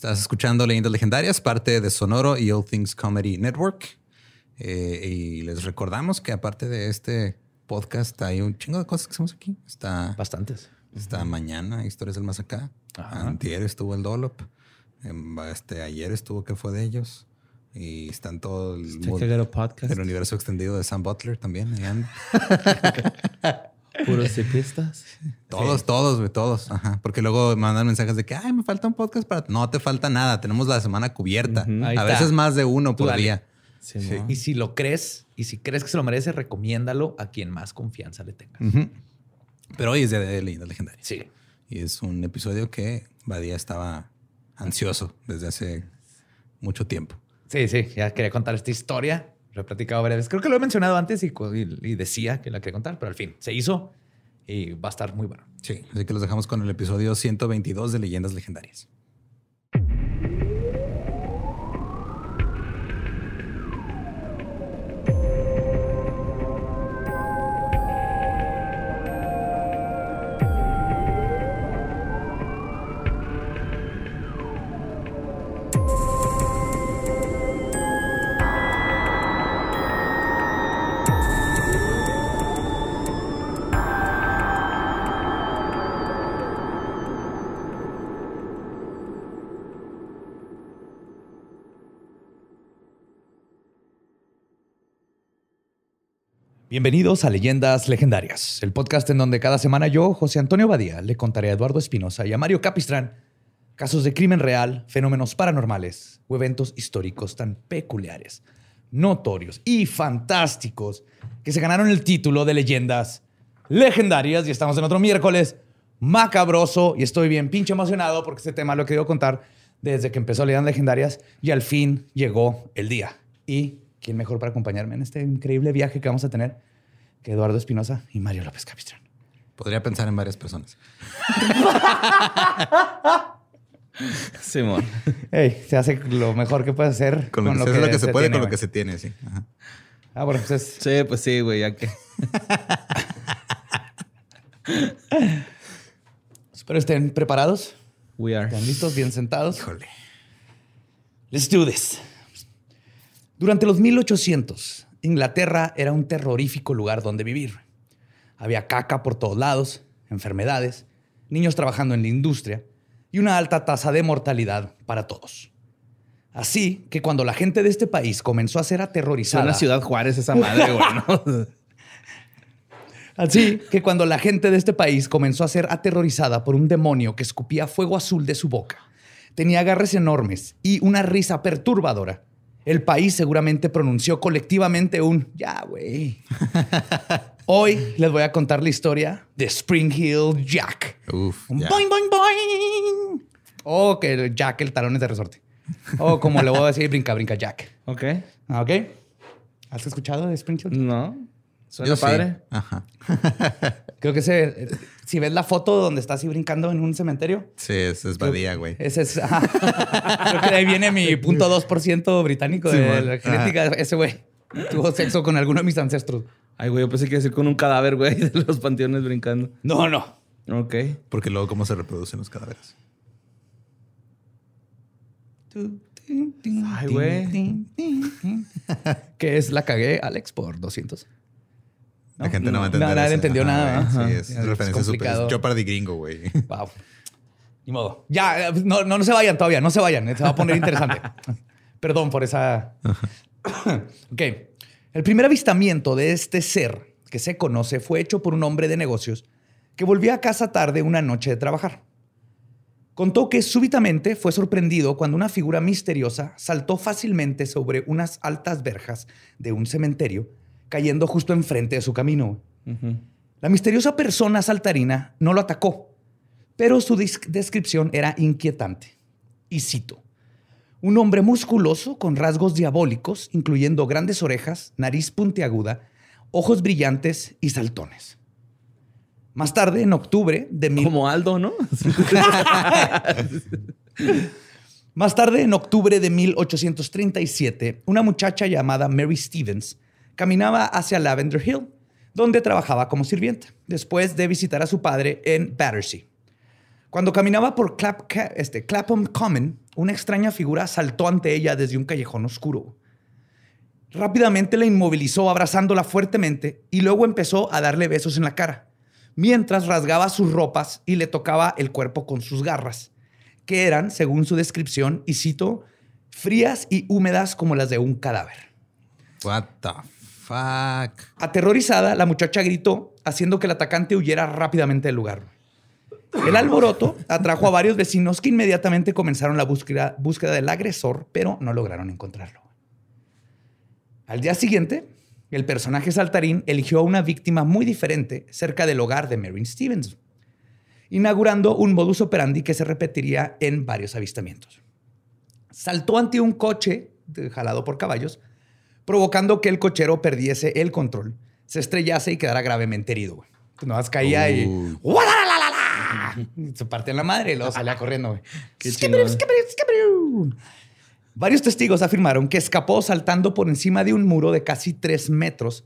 Estás escuchando Leyendas Legendarias, parte de Sonoro y All Things Comedy Network. Eh, y les recordamos que aparte de este podcast hay un chingo de cosas que hacemos aquí. Está, Bastantes. está mañana, Historias del Más Acá. Antier estuvo el Dolop. Em, Este, ayer estuvo que fue de ellos. Y están todo el, podcast. el universo extendido de Sam Butler también. Puros cipistas. Todos, todos, güey, todos. Ajá. Porque luego mandan mensajes de que, ay, me falta un podcast para. No te falta nada. Tenemos la semana cubierta. A está. veces más de uno Tú por dale. día. Y si lo crees, y si crees que se lo merece, recomiéndalo a quien más confianza le tengas. Pero hoy es día de leyendas legendarias. Sí. Y es un episodio que Badía estaba ansioso desde hace mucho tiempo. Sí, sí, ya quería contar esta historia. Lo he platicado veces. Creo que lo he mencionado antes y- y decía que la quería contar, pero al fin se hizo y va a estar muy bueno. Sí. Así que los dejamos con el episodio 122 de Leyendas Legendarias. Bienvenidos a Leyendas Legendarias, el podcast en donde cada semana yo, José Antonio Badía, le contaré a Eduardo Espinosa y a Mario Capistrán casos de crimen real, fenómenos paranormales o eventos históricos tan peculiares, notorios y fantásticos que se ganaron el título de Leyendas Legendarias y estamos en otro miércoles macabroso y estoy bien pinche emocionado porque este tema lo he querido contar desde que empezó Leyendas Legendarias y al fin llegó el día. Y quién mejor para acompañarme en este increíble viaje que vamos a tener que Eduardo Espinosa y Mario López Capistrán. Podría pensar en varias personas. Simón. Hey, se hace lo mejor que puedes hacer. Con lo, que, se, hace lo que se puede, tiene, con lo que se tiene, sí. Ajá. Ah, bueno, pues es- Sí, pues sí, güey, ya que. espero estén preparados. We are. ¿Están listos? ¿Bien sentados? Híjole. Let's do this. Durante los 1800, Inglaterra era un terrorífico lugar donde vivir. Había caca por todos lados, enfermedades, niños trabajando en la industria y una alta tasa de mortalidad para todos. Así que cuando la gente de este país comenzó a ser aterrorizada... Suena Ciudad Juárez esa madre, güey, ¿no? Así que cuando la gente de este país comenzó a ser aterrorizada por un demonio que escupía fuego azul de su boca, tenía garras enormes y una risa perturbadora, el país seguramente pronunció colectivamente un ya, güey. Hoy les voy a contar la historia de Spring Hill Jack. Uf, Un boing, boing, boing. O que el Jack, el talón es de resorte. O como le voy a decir, brinca, brinca Jack. ok. Ah, ¿Ok? ¿Has escuchado de Spring Hill? No. Suena Yo sí. padre. Ajá. Creo que ese, si ves la foto donde está así brincando en un cementerio, Sí, es, es Badía, güey. ese es. Creo que de ahí viene mi punto 2% británico de la genética. Ese güey tuvo sexo con alguno de mis ancestros. Ay, güey, yo pensé que iba a decir con un cadáver, güey, de los panteones brincando. No, no. Ok. Porque luego, ¿cómo se reproducen los cadáveres? Ay, güey. Que es la cagué, Alex, por 200. La gente no, va a entender. nadie eso. entendió Ajá, nada. Ajá. Sí, es Es referencia súper. Jeopardy gringo, güey. Wow. Ni modo. Ya, eh, no, no, no se vayan todavía, no se vayan. Se va a poner interesante. Perdón por esa. ok. El primer avistamiento de este ser que se conoce fue hecho por un hombre de negocios que volvía a casa tarde una noche de trabajar. Contó que súbitamente fue sorprendido cuando una figura misteriosa saltó fácilmente sobre unas altas verjas de un cementerio, cayendo justo enfrente de su camino. La misteriosa persona saltarina no lo atacó, pero su descripción era inquietante. Y cito, Un hombre musculoso con rasgos diabólicos, incluyendo grandes orejas, nariz puntiaguda, ojos brillantes y saltones. Más tarde, en octubre de mil- Como Aldo, ¿no? Más tarde, en octubre de 1837, una muchacha llamada Mary Stevens caminaba hacia Lavender Hill, donde trabajaba como sirvienta, después de visitar a su padre en Battersea. Cuando caminaba por este, Clapham Common, una extraña figura saltó ante ella desde un callejón oscuro. Rápidamente la inmovilizó abrazándola fuertemente y luego empezó a darle besos en la cara, mientras rasgaba sus ropas y le tocaba el cuerpo con sus garras, que eran, según su descripción, y cito, frías y húmedas como las de un cadáver. What the Aterrorizada, la muchacha gritó, haciendo que el atacante huyera rápidamente del lugar. El alboroto atrajo a varios vecinos que inmediatamente comenzaron la búsqueda, búsqueda del agresor, pero no lograron encontrarlo. Al día siguiente, el personaje saltarín eligió a una víctima muy diferente cerca del hogar de Marin Stevens, inaugurando un modus operandi que se repetiría en varios avistamientos. Saltó ante un coche jalado por caballos, provocando que el cochero perdiese el control, se estrellase y quedara gravemente herido. güey. Nada más caía y... Y Se parte en la madre y luego salía corriendo. güey. Varios testigos afirmaron que escapó saltando por encima de un muro de casi tres metros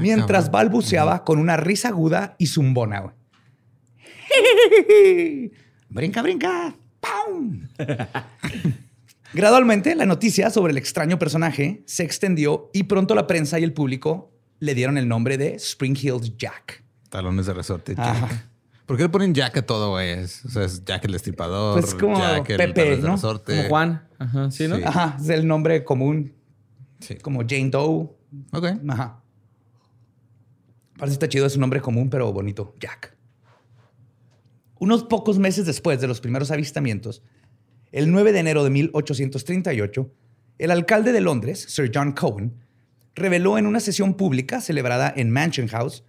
mientras cabrón. balbuceaba con una risa aguda y zumbona. güey. brinca, brinca. ¡Pum! Gradualmente, la noticia sobre el extraño personaje se extendió y pronto la prensa y el público le dieron el nombre de Spring Hills Jack. Talones de resorte. Ajá. Jack. ¿Por qué le ponen Jack a todo, güey? Es- O sea, es Jack el destripador. Pues como Jack el Pepe, ¿no? resorte. Como Juan. Ajá, sí, ¿no? Sí. Ajá, es el nombre común, Sí. como Jane Doe. Ok. Ajá. Parece que está chido, es un nombre común, pero bonito. Jack. Unos pocos meses después de los primeros avistamientos, el 9 de enero de 1838, el alcalde de Londres, Sir John Cohen, reveló en una sesión pública celebrada en Mansion House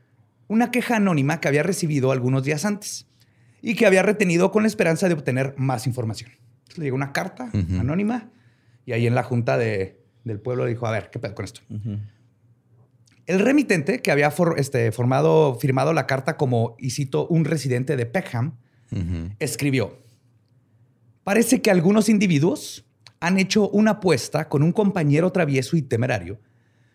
una queja anónima que había recibido algunos días antes y que había retenido con la esperanza de obtener más información. Entonces, le llegó una carta anónima y ahí en la junta de- del pueblo dijo, a ver, ¿qué pedo con esto? El remitente, que había for- este, formado, firmado la carta como, y cito, un residente de Peckham, escribió, parece que algunos individuos han hecho una apuesta con un compañero travieso y temerario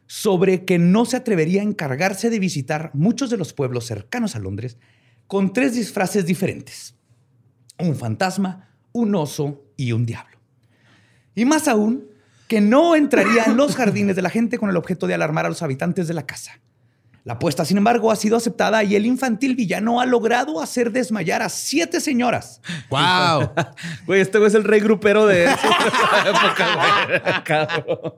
sobre que no se atrevería a encargarse de visitar muchos de los pueblos cercanos a Londres con tres disfraces diferentes. Un fantasma, un oso y un diablo. Y más aún, que no entraría en los jardines de la gente con el objeto de alarmar a los habitantes de la casa. La apuesta, sin embargo, ha sido aceptada y el infantil villano ha logrado hacer desmayar a siete señoras. ¡Wow! Güey, este güey es el rey grupero de época. Cabrón.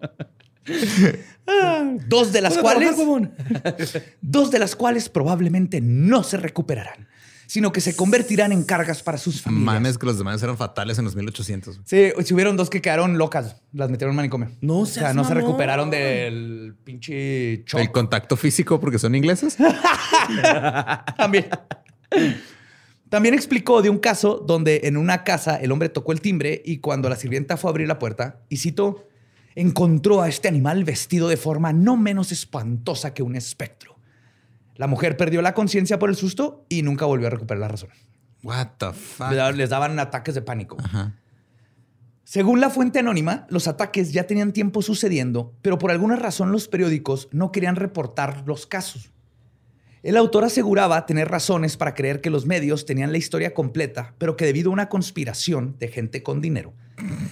Dos de las cuales, trabajar, dos de las cuales probablemente no se recuperarán, sino que se convertirán en cargas para sus familias. Mames que los demás eran fatales en los 1800. Sí, si hubieron dos que quedaron locas, las metieron en manicomio. No o sea, no se recuperaron del pinche shock. ¿El contacto físico porque son ingleses? También. También explicó de un caso donde en una casa el hombre tocó el timbre y cuando la sirvienta fue a abrir la puerta, y cito, encontró a este animal vestido de forma no menos espantosa que un espectro. La mujer perdió la conciencia por el susto y nunca volvió a recuperar la razón. What the fuck? Les daban- ataques de pánico. Ajá. Según la fuente anónima, los ataques ya tenían tiempo sucediendo, pero por alguna razón los periódicos no querían reportar los casos. El autor aseguraba tener razones para creer que los medios tenían la historia completa, pero que debido a una conspiración de gente con dinero,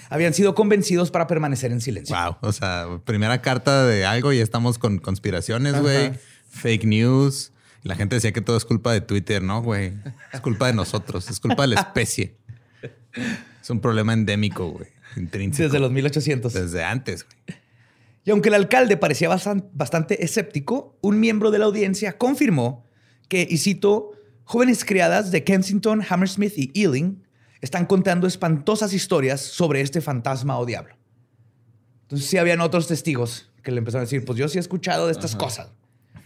habían sido convencidos para permanecer en silencio. Wow. O sea, primera carta de algo y estamos con conspiraciones, güey. Fake news. Y la gente decía que todo es culpa de Twitter, ¿no, güey? Es culpa de nosotros. Es culpa de la especie. Es un problema endémico, güey. Intrínseco. Desde los 1800. Desde antes, güey. Y aunque el alcalde parecía bastan- bastante escéptico, un miembro de la audiencia confirmó que, y cito, jóvenes criadas de Kensington, Hammersmith y Ealing están contando espantosas historias sobre este fantasma o diablo. Entonces sí habían otros testigos que le empezaron a decir, pues yo sí he escuchado de estas cosas.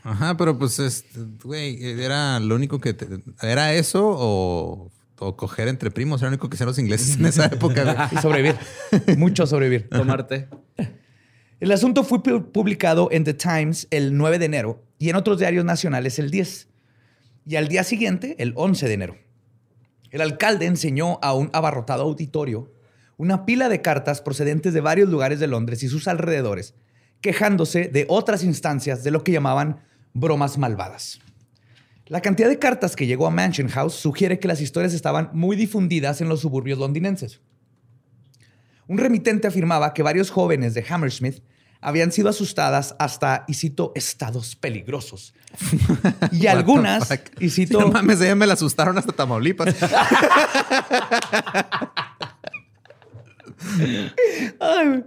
Ajá, pero pues, güey, era lo único que... te- ¿Era eso o o coger entre primos. Era lo único que hacían los ingleses en esa época. güey. Y sobrevivir. Mucho sobrevivir. Tomarte. El asunto fue pu- publicado en The Times el 9 de enero y en otros diarios nacionales el 10. Y al día siguiente, el 11 de enero. El alcalde enseñó a un abarrotado auditorio una pila de cartas procedentes de varios lugares de Londres y sus alrededores, quejándose de otras instancias de lo que llamaban bromas malvadas. La cantidad de cartas que llegó a Mansion House sugiere que las historias estaban muy difundidas en los suburbios londinenses. Un remitente afirmaba que varios jóvenes de Hammersmith habían sido asustadas hasta, y cito, estados peligrosos. Y algunas, y cito, No mames, ella me la asustaron hasta Tamaulipas.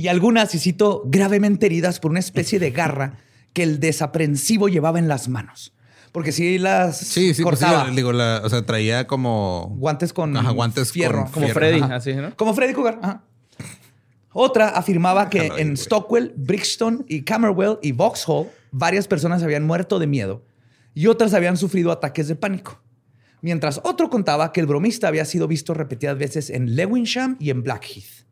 Y algunas, y cito, gravemente heridas por una especie de garra que el desaprensivo llevaba en las manos. Porque si las Sí, sí, pues sí, cortaba. digo, la- o sea, traía como guantes con Ajá, guantes fierro. con Como fierro. Freddy, Ajá. así, ¿no? Como Freddy Cougar. ajá. Otra afirmaba que en güey. Stockwell, Brixton y Camberwell y Vauxhall varias personas habían muerto de miedo y otras habían sufrido ataques de pánico. Mientras otro contaba que el bromista había sido visto repetidas veces en Lewisham y en Blackheath.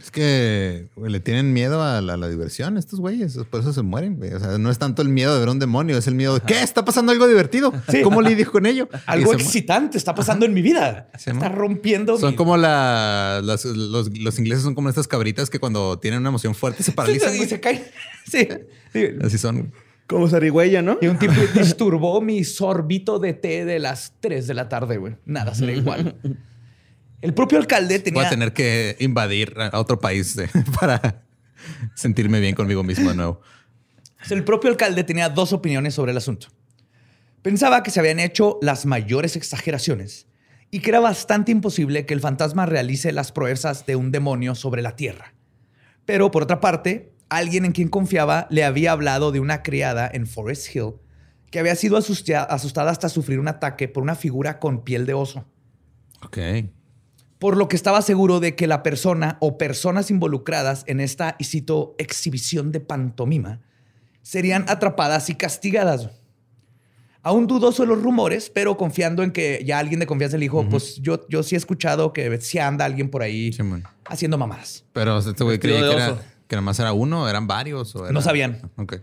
Es que güey, le tienen miedo a la, la diversión estos güeyes, por eso se mueren, güey. O sea, no es tanto el miedo de ver un demonio, es el miedo de ¿qué? ¿Está pasando algo divertido? ¿Cómo lidio con ello? Algo excitante está pasando en mi vida. Se está rompiendo. Son mi- como la, las- los, los ingleses son como estas cabritas que cuando tienen una emoción fuerte se Sí, paralizan. y se caen. Sí. Sí. Así son. Como zarigüeya, ¿no? Y un tipo disturbó mi sorbito de té de las 3 de la tarde, güey. Nada será igual. El propio alcalde Voy tenía... a tener que invadir a otro país eh, para sentirme bien conmigo mismo de nuevo. El propio alcalde tenía dos opiniones sobre el asunto. Pensaba que se habían hecho las mayores exageraciones y que era bastante imposible que el fantasma realice las proezas de un demonio sobre la tierra. Pero por otra parte, alguien en quien confiaba le había hablado de una criada en Forest Hill que había sido asustada hasta sufrir un ataque por una figura con piel de oso. Ok. Por lo que estaba seguro de que la persona o personas involucradas en esta, y cito, exhibición de pantomima, serían atrapadas y castigadas. Aún dudoso de los rumores, pero confiando en que ya alguien de confianza le dijo, pues yo, yo sí he escuchado que sí anda alguien por ahí haciendo mamadas. Pero este güey creía que era, que nada más era uno, eran varios. O era- No sabían. Ok.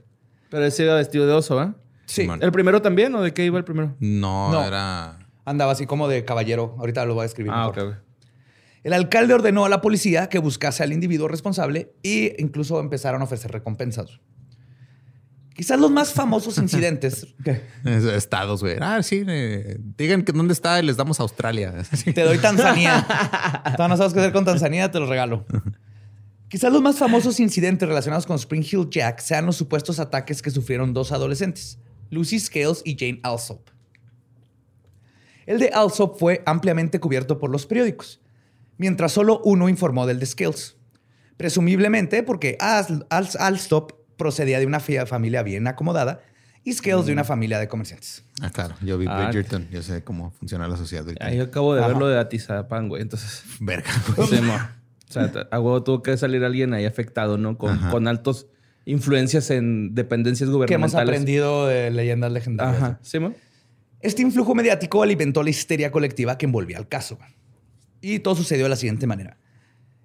Pero ese iba vestido de oso, ¿ah? Sí. ¿El primero también o de qué iba el primero? No, No. era. andaba así como de caballero. Ahorita lo voy a escribir. Ah, mejor. ok. El alcalde ordenó a la policía que buscase al individuo responsable e incluso empezaron a ofrecer recompensas. Quizás los más famosos incidentes. es- Estados, güey. Ah, sí. eh, digan que dónde está y les damos a Australia. Te doy Tanzania. Todavía no sabes qué hacer con Tanzania, te lo regalo. Quizás los más famosos incidentes relacionados con Spring Hill Jack sean los supuestos ataques que sufrieron dos adolescentes, Lucy Scales y Jane Alsop. El de Alsop fue ampliamente cubierto por los periódicos, mientras solo uno informó del de Scales. Presumiblemente porque Al- Al- Alsop procedía de una familia bien acomodada y Scales de una familia de comerciantes. Ah, claro. Yo vi Ah, Bridgerton. Yo sé cómo funciona la sociedad. ahorita. Ahí acabo de Ajá. ver lo de Atizapán, güey. Entonces, Verga. sí, mo. O sea, a huevo tuvo que salir alguien ahí afectado, ¿no? Con, con altos influencias en dependencias Que hemos gubernamentales. aprendido de leyendas legendarias. Ajá. Sí. Este influjo mediático alimentó la histeria colectiva que envolvía al caso. Y todo sucedió de la siguiente manera.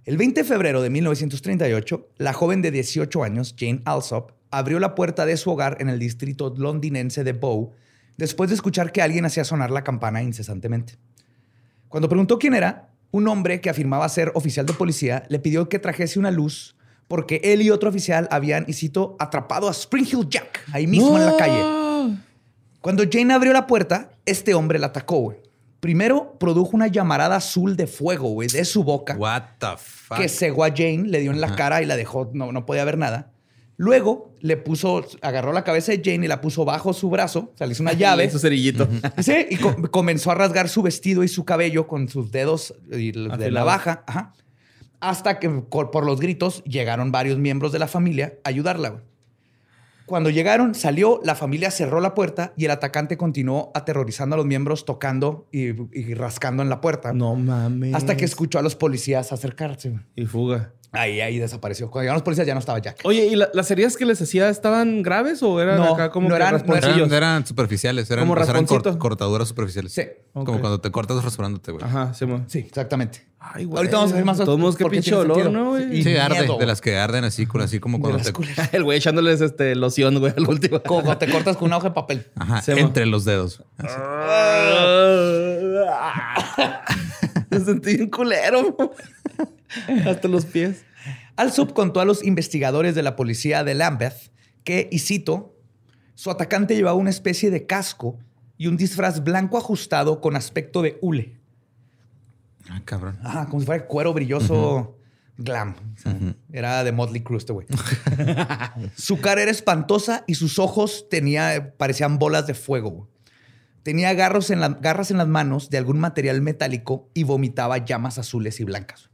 El 20 de febrero de 1938, la joven de 18 años, Jane Alsop, abrió la puerta de su hogar en el distrito londinense de Bow después de escuchar que alguien hacía sonar la campana incesantemente. Cuando preguntó quién era, un hombre que afirmaba ser oficial de policía le pidió que trajese una luz porque él y otro oficial habían, y cito, atrapado a Spring Hill Jack ahí mismo en la calle. Cuando Jane abrió la puerta, este hombre la atacó. Primero produjo una llamarada azul de fuego, güey, de su boca, What the fuck? que cegó a Jane, le dio en la cara y la dejó, no, no podía ver nada. Luego le puso, agarró la cabeza de Jane y la puso bajo su brazo, o sea, le hizo una llave. Su cerillito. Sí, y co- comenzó a rasgar su vestido y su cabello con sus dedos y de Afilados. navaja. Ajá. Hasta que por los gritos llegaron varios miembros de la familia a ayudarla. güey. Cuando llegaron, salió, la familia cerró la puerta y el atacante continuó aterrorizando a los miembros, tocando y, y rascando en la puerta. No mames. Hasta que escuchó a los policías acercarse. Y fuga. Ahí, ahí desapareció. Cuando llegaron los policías ya no estaba Jack. Oye, ¿y la- las heridas que les hacía estaban graves o eran No, acá como no que eran- no? Eran, eran superficiales, eran, Como o sea, eran cortaduras superficiales. Sí. Como cuando te cortas rasurándote, güey. Ajá, sí. Sí, exactamente. Ay, güey. Ahorita vamos a ver más todos modos, qué pinche olor. ¿no, güey? Y Sí, arde, miedo. de las que arden así, con- así como cuando te... El güey echándoles este loción, güey, al último. Como cuando te cortas con una hoja de papel. Ajá, Sí, entre los dedos. Me sentí un culero. Hasta los pies. Alsop contó a los investigadores de la policía de Lambeth que, y cito, su atacante llevaba una especie de casco y un disfraz blanco ajustado con aspecto de hule. Ah, cabrón. Ajá, como si fuera cuero brilloso glam. O sea, Era de Motley Crue este güey. su cara era espantosa y sus ojos tenía, parecían bolas de fuego. Tenía garros en la- garras en las manos de algún material metálico y vomitaba llamas azules y blancas.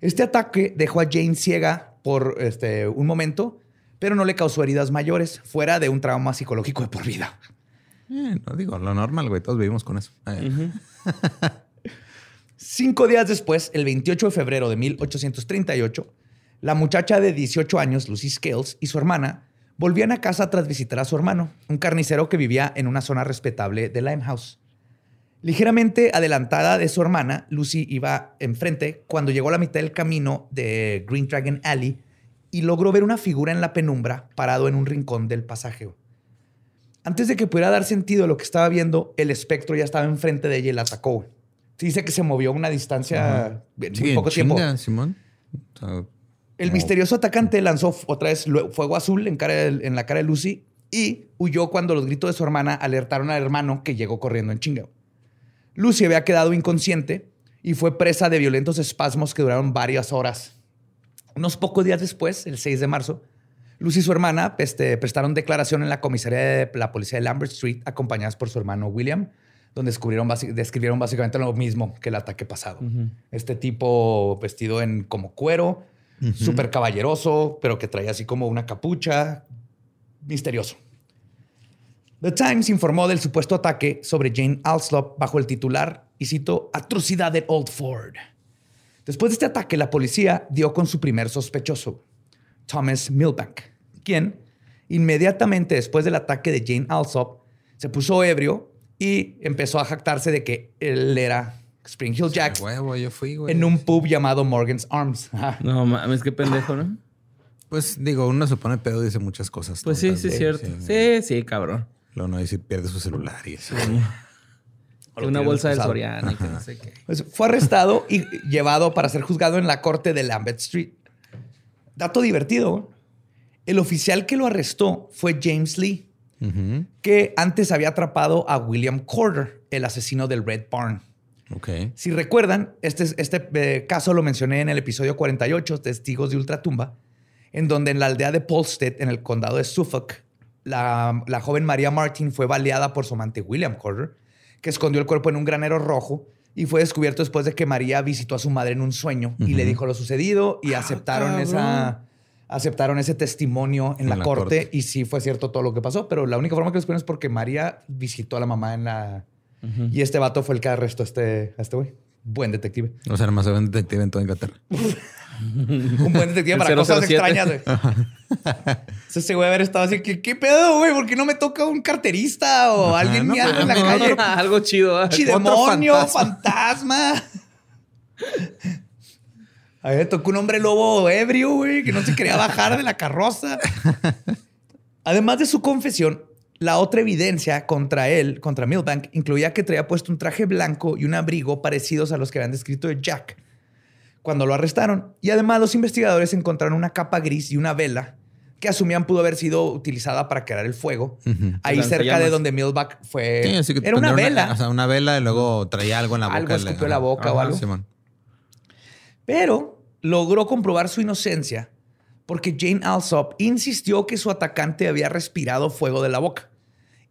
Este ataque dejó a Jane ciega por este, un momento, pero no le causó heridas mayores, fuera de un trauma psicológico de por vida. Eh, no digo, lo normal, güey. Todos vivimos con eso. Eh, Cinco días después, el 28 de febrero de 1838, la muchacha de 18 años, Lucy Scales, y su hermana volvían a casa tras visitar a su hermano, un carnicero que vivía en una zona respetable de Limehouse. Ligeramente adelantada de su hermana, Lucy iba enfrente cuando llegó a la mitad del camino de Green Dragon Alley y logró ver una figura en la penumbra parado en un rincón del pasaje. Antes de que pudiera dar sentido a lo que estaba viendo, el espectro ya estaba enfrente de ella y la atacó. Se dice que se movió a una distancia en Sí, muy tiempo. Simón. El misterioso atacante lanzó otra vez fuego azul en, cara de- en la cara de Lucy y huyó cuando los gritos de su hermana alertaron al hermano que llegó corriendo en chinga. Lucy había quedado inconsciente y fue presa de violentos espasmos que duraron varias horas. Unos pocos días después, el 6 de marzo, Lucy y su hermana este, prestaron declaración en la comisaría de la policía de Lambert Street, acompañadas por su hermano William, donde descubrieron describieron básicamente lo mismo que el ataque pasado. Este tipo vestido en como cuero, súper caballeroso, pero que traía así como una capucha, misterioso. The Times informó del supuesto ataque sobre Jane Alslop bajo el titular, y cito, atrocidad en Old Ford. Después de este ataque, la policía dio con su primer sospechoso, Thomas Milbank, quien inmediatamente después del ataque de Jane Alsop se puso ebrio y empezó a jactarse de que él era Spring Hill Jack huevo, yo fui, güey. en un pub llamado Morgan's Arms. Ajá. No mames, qué pendejo, ¿no? Pues digo, uno se pone pedo y dice muchas cosas. Pues sí, sí, es cierto. Sí. Sí, sí, cabrón. Luego no dice pierde su celular y eso. Que una bolsa del y que no sé qué. Pues fue arrestado y llevado para ser juzgado en la corte de Lambeth Street. Dato divertido. El oficial que lo arrestó fue James Lee, que antes había atrapado a William Corder, el asesino del Red Barn. Si recuerdan, este, este eh, caso lo mencioné en el episodio 48, Testigos de Ultratumba, en donde en la aldea de Polstead, en el condado de Suffolk, la, la joven María Martin fue baleada por su amante William Corder, que escondió el cuerpo en un granero rojo y fue descubierto después de que María visitó a su madre en un sueño y le dijo lo sucedido y aceptaron esa aceptaron ese testimonio en, la, la corte, corte. y sí fue cierto todo lo que pasó, pero la única forma que lo descubrieron es porque María visitó a la mamá en la y este vato fue el que arrestó a este a este güey. Buen detective. O sea, ve un detective en toda Inglaterra. Un buen detective para cosas 007. extrañas, güey. Entonces, ese güey haber estado así, ¿qué, qué pedo, güey? ¿Por qué no me toca un carterista o Ajá, alguien no, en la no, calle? Algo chido. ¿ah? Chidemonio, fantasma. fantasma. A mí me tocó un hombre lobo ebrio, güey, que no se quería bajar de la carroza. Además de su confesión, la otra evidencia contra él, contra Milbank, incluía que traía puesto un traje blanco y un abrigo parecidos a los que habían descrito de Jack cuando lo arrestaron. Y además los investigadores encontraron una capa gris y una vela que asumían pudo haber sido utilizada para crear el fuego. Ahí cerca de donde Milbank fue... Sí, así que Era una vela. o sea, una vela y luego traía algo en la boca. Algo escupió Le- la ajá. boca o algo. Simón. Pero logró comprobar su inocencia porque Jane Alsop insistió que su atacante había respirado fuego de la boca.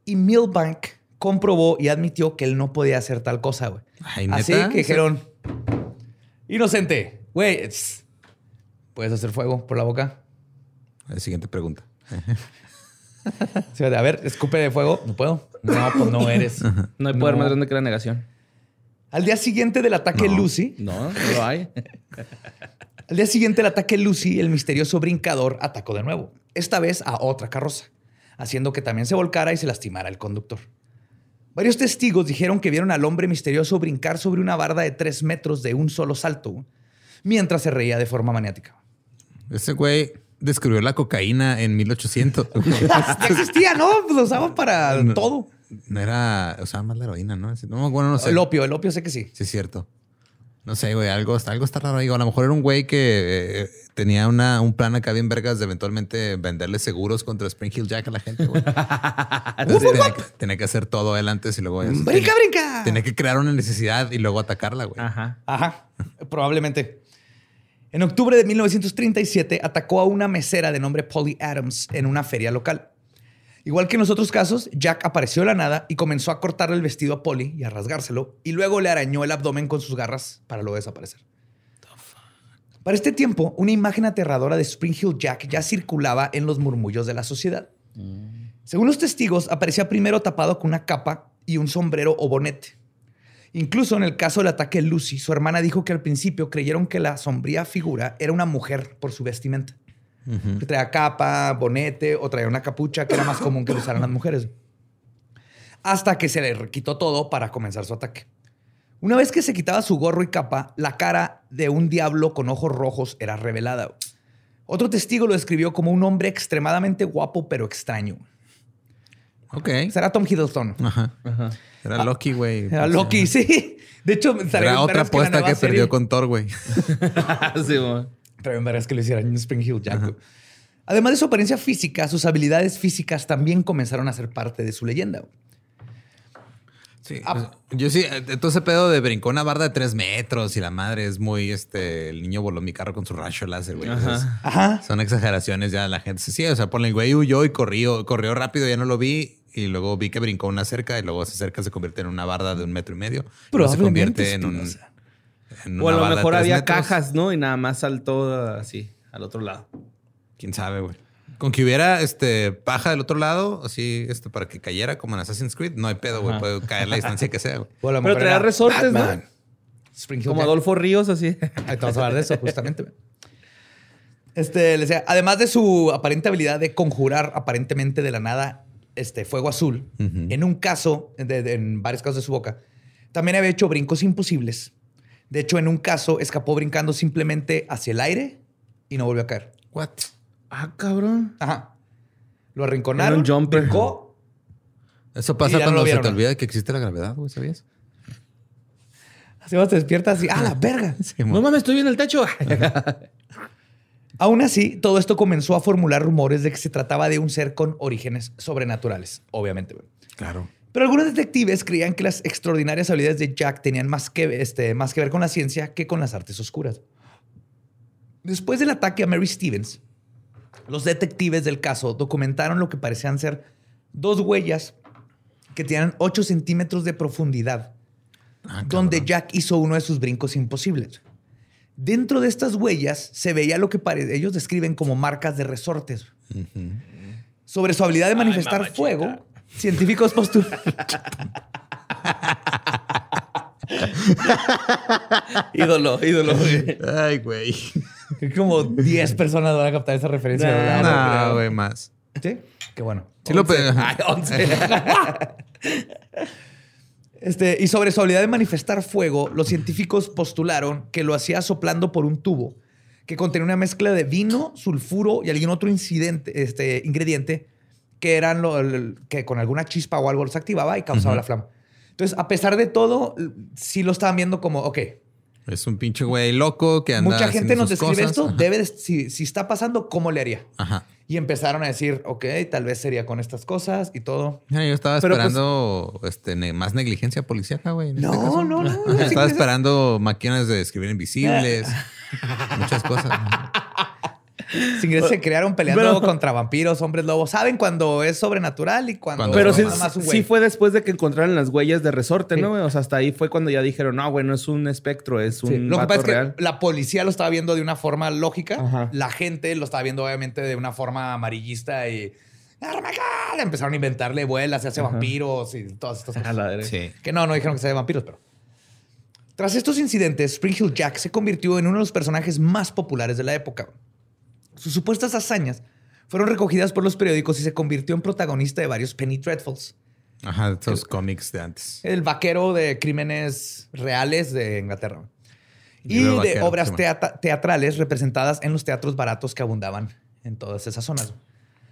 Y Milbank comprobó y admitió que él no podía hacer tal cosa, güey. Ay, Así que dijeron, inocente, güey, ¿puedes hacer fuego por la boca? La siguiente pregunta. Sí, a ver, escupe de fuego. No puedo. No, pues no eres. No hay poder No. más grande que la negación. Al día siguiente del ataque No. Lucy, No, no lo hay. Al día siguiente del ataque Lucy, el misterioso brincador atacó de nuevo, esta vez a otra carroza, haciendo que también se volcara y se lastimara el conductor. Varios testigos dijeron que vieron al hombre misterioso brincar sobre una barda de tres metros de un solo salto, mientras se reía de forma maniática. Ese güey descubrió la cocaína en 1800. Ya existía, ¿no? Pues lo usaban para todo. no era, usaba más la heroína, ¿no? No, bueno, no sé. El opio, el opio sé que sí. Sí, es cierto. No sé, güey, algo, algo está raro ahí. O a lo mejor era un güey que eh, tenía una, un plan acá bien vergas de eventualmente venderle seguros contra Spring Hill Jack a la gente, güey. Entonces, tenía, que, tenía que hacer todo él antes y luego... ya- ¡Brinca, tenía- brinca! Tenía que crear una necesidad y luego atacarla, güey. Ajá. Ajá, probablemente. En octubre de 1937 atacó a una mesera de nombre Polly Adams en una feria local. Igual que en los otros casos, Jack apareció de la nada y comenzó a cortarle el vestido a Polly y a rasgárselo, y luego le arañó el abdomen con sus garras para luego desaparecer. Para este tiempo, una imagen aterradora de Spring Hill Jack ya circulaba en los murmullos de la sociedad. Según los testigos, aparecía primero tapado con una capa y un sombrero o bonete. Incluso en el caso del ataque de Lucy, su hermana dijo que al principio creyeron que la sombría figura era una mujer por su vestimenta. Que traía capa, bonete o traía una capucha que era más común que lo usaran las mujeres. Hasta que se le quitó todo para comenzar su ataque. Una vez que se quitaba su gorro y capa, la cara de un diablo con ojos rojos era revelada. Otro testigo lo describió como un hombre extremadamente guapo pero extraño. Ok. Será Tom Hiddleston. Ajá. Era Loki, güey. Era Loki, sí. De hecho, Era otra apuesta que perdió con Thor, güey. sí, güey. Pero verdad es que lo hicieran en Spring Hill Jack. Además de su apariencia física, sus habilidades físicas también comenzaron a ser parte de su leyenda. Sí. Ah. pues, yo sí, eh, todo ese pedo de brincó una barda de tres metros y la madre es muy, este, el niño voló mi carro con su rayo láser, güey. Ajá. Entonces, Ajá. Son exageraciones ya la gente. Sí, o sea, ponle el güey huyó y corrió, corrió rápido, ya no lo vi. Y luego vi que brincó una cerca y luego esa cerca se convierte en una barda de un metro y medio. Y luego se convierte en un. Espinosa. En O a lo mejor había metros. cajas, ¿no? Y nada más saltó así, al otro lado. Quién sabe, güey. Con que hubiera este paja del otro lado, así, este, para que cayera como en Assassin's Creed, no hay pedo, güey. Puede caer la distancia que sea, güey. Pero era resortes, ¿no? Batman. Como Jack. Adolfo Ríos, así. Ahí vamos a hablar de eso, justamente. güey. Este, les decía, además de su aparente habilidad de conjurar aparentemente de la nada este fuego azul, en un caso, de- de- en varios casos de su boca, también había hecho brincos imposibles. De hecho, en un caso escapó brincando simplemente hacia el aire y no volvió a caer. What? Ah, cabrón. Ajá. Lo arrinconaron, Era un jumper. brincó. Eso pasa no cuando se te olvida que existe la gravedad, güey, ¿sabías? Así vas, te despiertas y ¡ah, la verga! Sí, No mames, estoy en el techo. Aún así, todo esto comenzó a formular rumores de que se trataba de un ser con orígenes sobrenaturales, obviamente. güey. Claro. Pero algunos detectives creían que las extraordinarias habilidades de Jack tenían más que, este, más que ver con la ciencia que con las artes oscuras. Después del ataque a Mary Stevens, los detectives del caso documentaron lo que parecían ser dos huellas que tenían 8 centímetros de profundidad, Ah, donde cabrón. Jack hizo uno de sus brincos imposibles. Dentro de estas huellas se veía lo que pare- ellos describen como marcas de resortes. Sobre su habilidad de manifestar fuego, científicos postulan. ídolo, ídolo. güey. Ay, güey. como 10 personas van a captar esa referencia. No, güey, más. ¿Sí? Qué bueno. Sí lo Ay, 11. Este, y sobre su habilidad de manifestar fuego, los científicos postularon que lo hacía soplando por un tubo que contenía una mezcla de vino, sulfuro y algún otro incidente, este, ingrediente que eran lo, el- que con alguna chispa o algo los activaba y causaba la flama. Entonces, a pesar de todo, sí lo estaban viendo como, ok, Es un pinche güey loco que anda mucha gente nos describe cosas. esto, Ajá. debe de- si, si está pasando, ¿cómo le haría? Ajá. Y empezaron a decir, ok, tal vez sería con estas cosas y todo. Mira, yo estaba Pero, pues- esperando este, ne- más negligencia policíaca, güey. este No, caso. no, no, no, Estaba esperando máquinas de escribir invisibles. muchas cosas. Sin se crearon peleando Pero- contra vampiros, hombres lobos. Saben cuando es sobrenatural y cuando, Pero es sí, nada más un güey. sí fue después de que encontraron las huellas de resorte, Sí. ¿no? O sea, hasta ahí fue cuando ya dijeron, no, güey, no es un espectro, es un Sí. Lo que pasa es que la policía lo estaba viendo de una forma lógica. Ajá. La gente lo estaba viendo, obviamente, de una forma amarillista y. ¡Armacal! Empezaron a inventarle vuelas, se hace vampiros y todas estas A cosas. Sí. Que no, no dijeron que sea de vampiros, pero. Tras estos incidentes, Spring Hill Jack se convirtió en uno de los personajes más populares de la época. Sus supuestas hazañas fueron recogidas por los periódicos y se convirtió en protagonista de varios Penny Dreadfuls. Ajá, esos cómics de antes. El vaquero de crímenes reales de Inglaterra. Y de vaquero, obras sí, teatrales representadas en los teatros baratos que abundaban en todas esas zonas.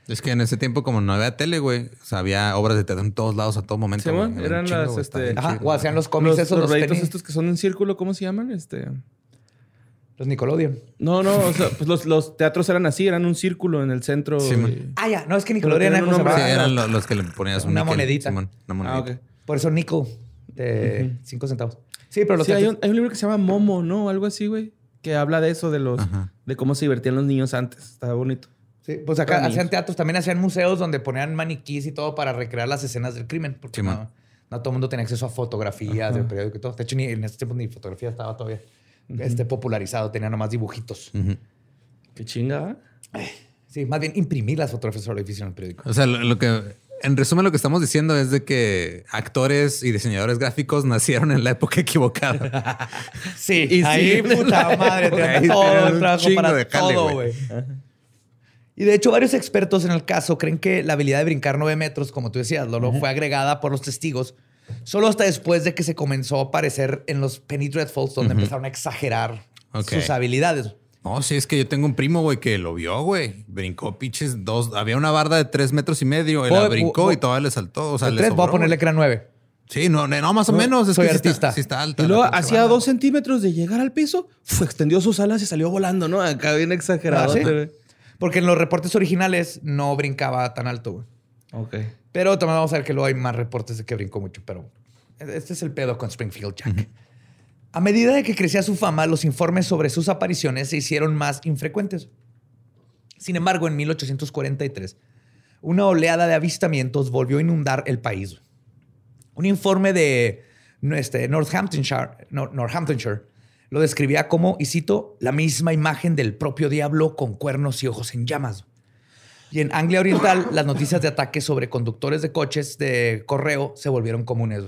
Es que en ese tiempo, como no había tele, güey, o sea, había obras de teatro en todos lados a todo momento. Güey. eran chingo, las, este, Ajá, o hacían los cómics Los, esos, los los, estos que son en círculo, ¿cómo se llaman? Este... los Nickelodeon. No, no, o sea, pues los, los teatros eran así, eran un círculo en el centro. Sí, man. y- Ah, ya. No, es que Nickelodeon tienen era un como se nombre. Sí, eran lo- los que le ponías un Una monedita. Simón, una Ah, monedita. Por eso Nickel de 5 centavos. Sí, pero los Sí, hay un, hay un libro que se llama Momo, ¿no? Algo así, güey. Que habla de eso, de los... Ajá. De cómo se divertían los niños antes. Estaba bonito. Sí, pues acá niños. hacían teatros, también hacían museos donde ponían maniquís y todo para recrear las escenas del crimen, porque Sí, no, man. no todo el mundo tenía acceso a fotografías del periódico y todo. De hecho, ni en ese tiempo ni fotografía estaba todavía este, popularizado, tenía nomás dibujitos. Qué chinga. Sí, más bien imprimir las fotografías sobre edificio en el periódico. O sea, lo, lo que, en resumen, lo que estamos diciendo es de que actores y diseñadores gráficos nacieron en la época equivocada. Sí, Y ahí, sí. puta madre, te todo el trabajo para de jale, todo, güey. güey. Y de hecho, varios expertos en el caso creen que la habilidad de brincar nueve metros, como tú decías, Lolo, fue agregada por los testigos solo hasta después de que se comenzó a aparecer en los Penny Dreadfuls, donde empezaron a exagerar sus habilidades. No, sí, es que yo tengo un primo, güey, que lo vio, güey. Brincó pinches dos. Había una barda de tres metros y medio. Él la brincó y todavía le saltó. O sea, le tres, voy a ponerle que era nueve. Sí, no, no, más o menos. Es soy que sí está- artista. Sí está, alta. Y luego, hacía dos centímetros de llegar al piso, fue, extendió sus alas y salió volando, ¿no? Acá bien exagerado. Ah. Porque en los reportes originales no brincaba tan alto, güey. Ok. Pero también vamos a ver que luego hay más reportes de que brincó mucho, pero este es el pedo con Springfield Jack. A medida de que crecía su fama, los informes sobre sus apariciones se hicieron más infrecuentes. Sin embargo, en 1843, una oleada de avistamientos volvió a inundar el país. Un informe de este, Northamptonshire, Nor- Northamptonshire lo describía como, y cito, la misma imagen del propio diablo con cuernos y ojos en llamas. Y en Anglia Oriental, las noticias de ataques sobre conductores de coches de correo se volvieron comunes.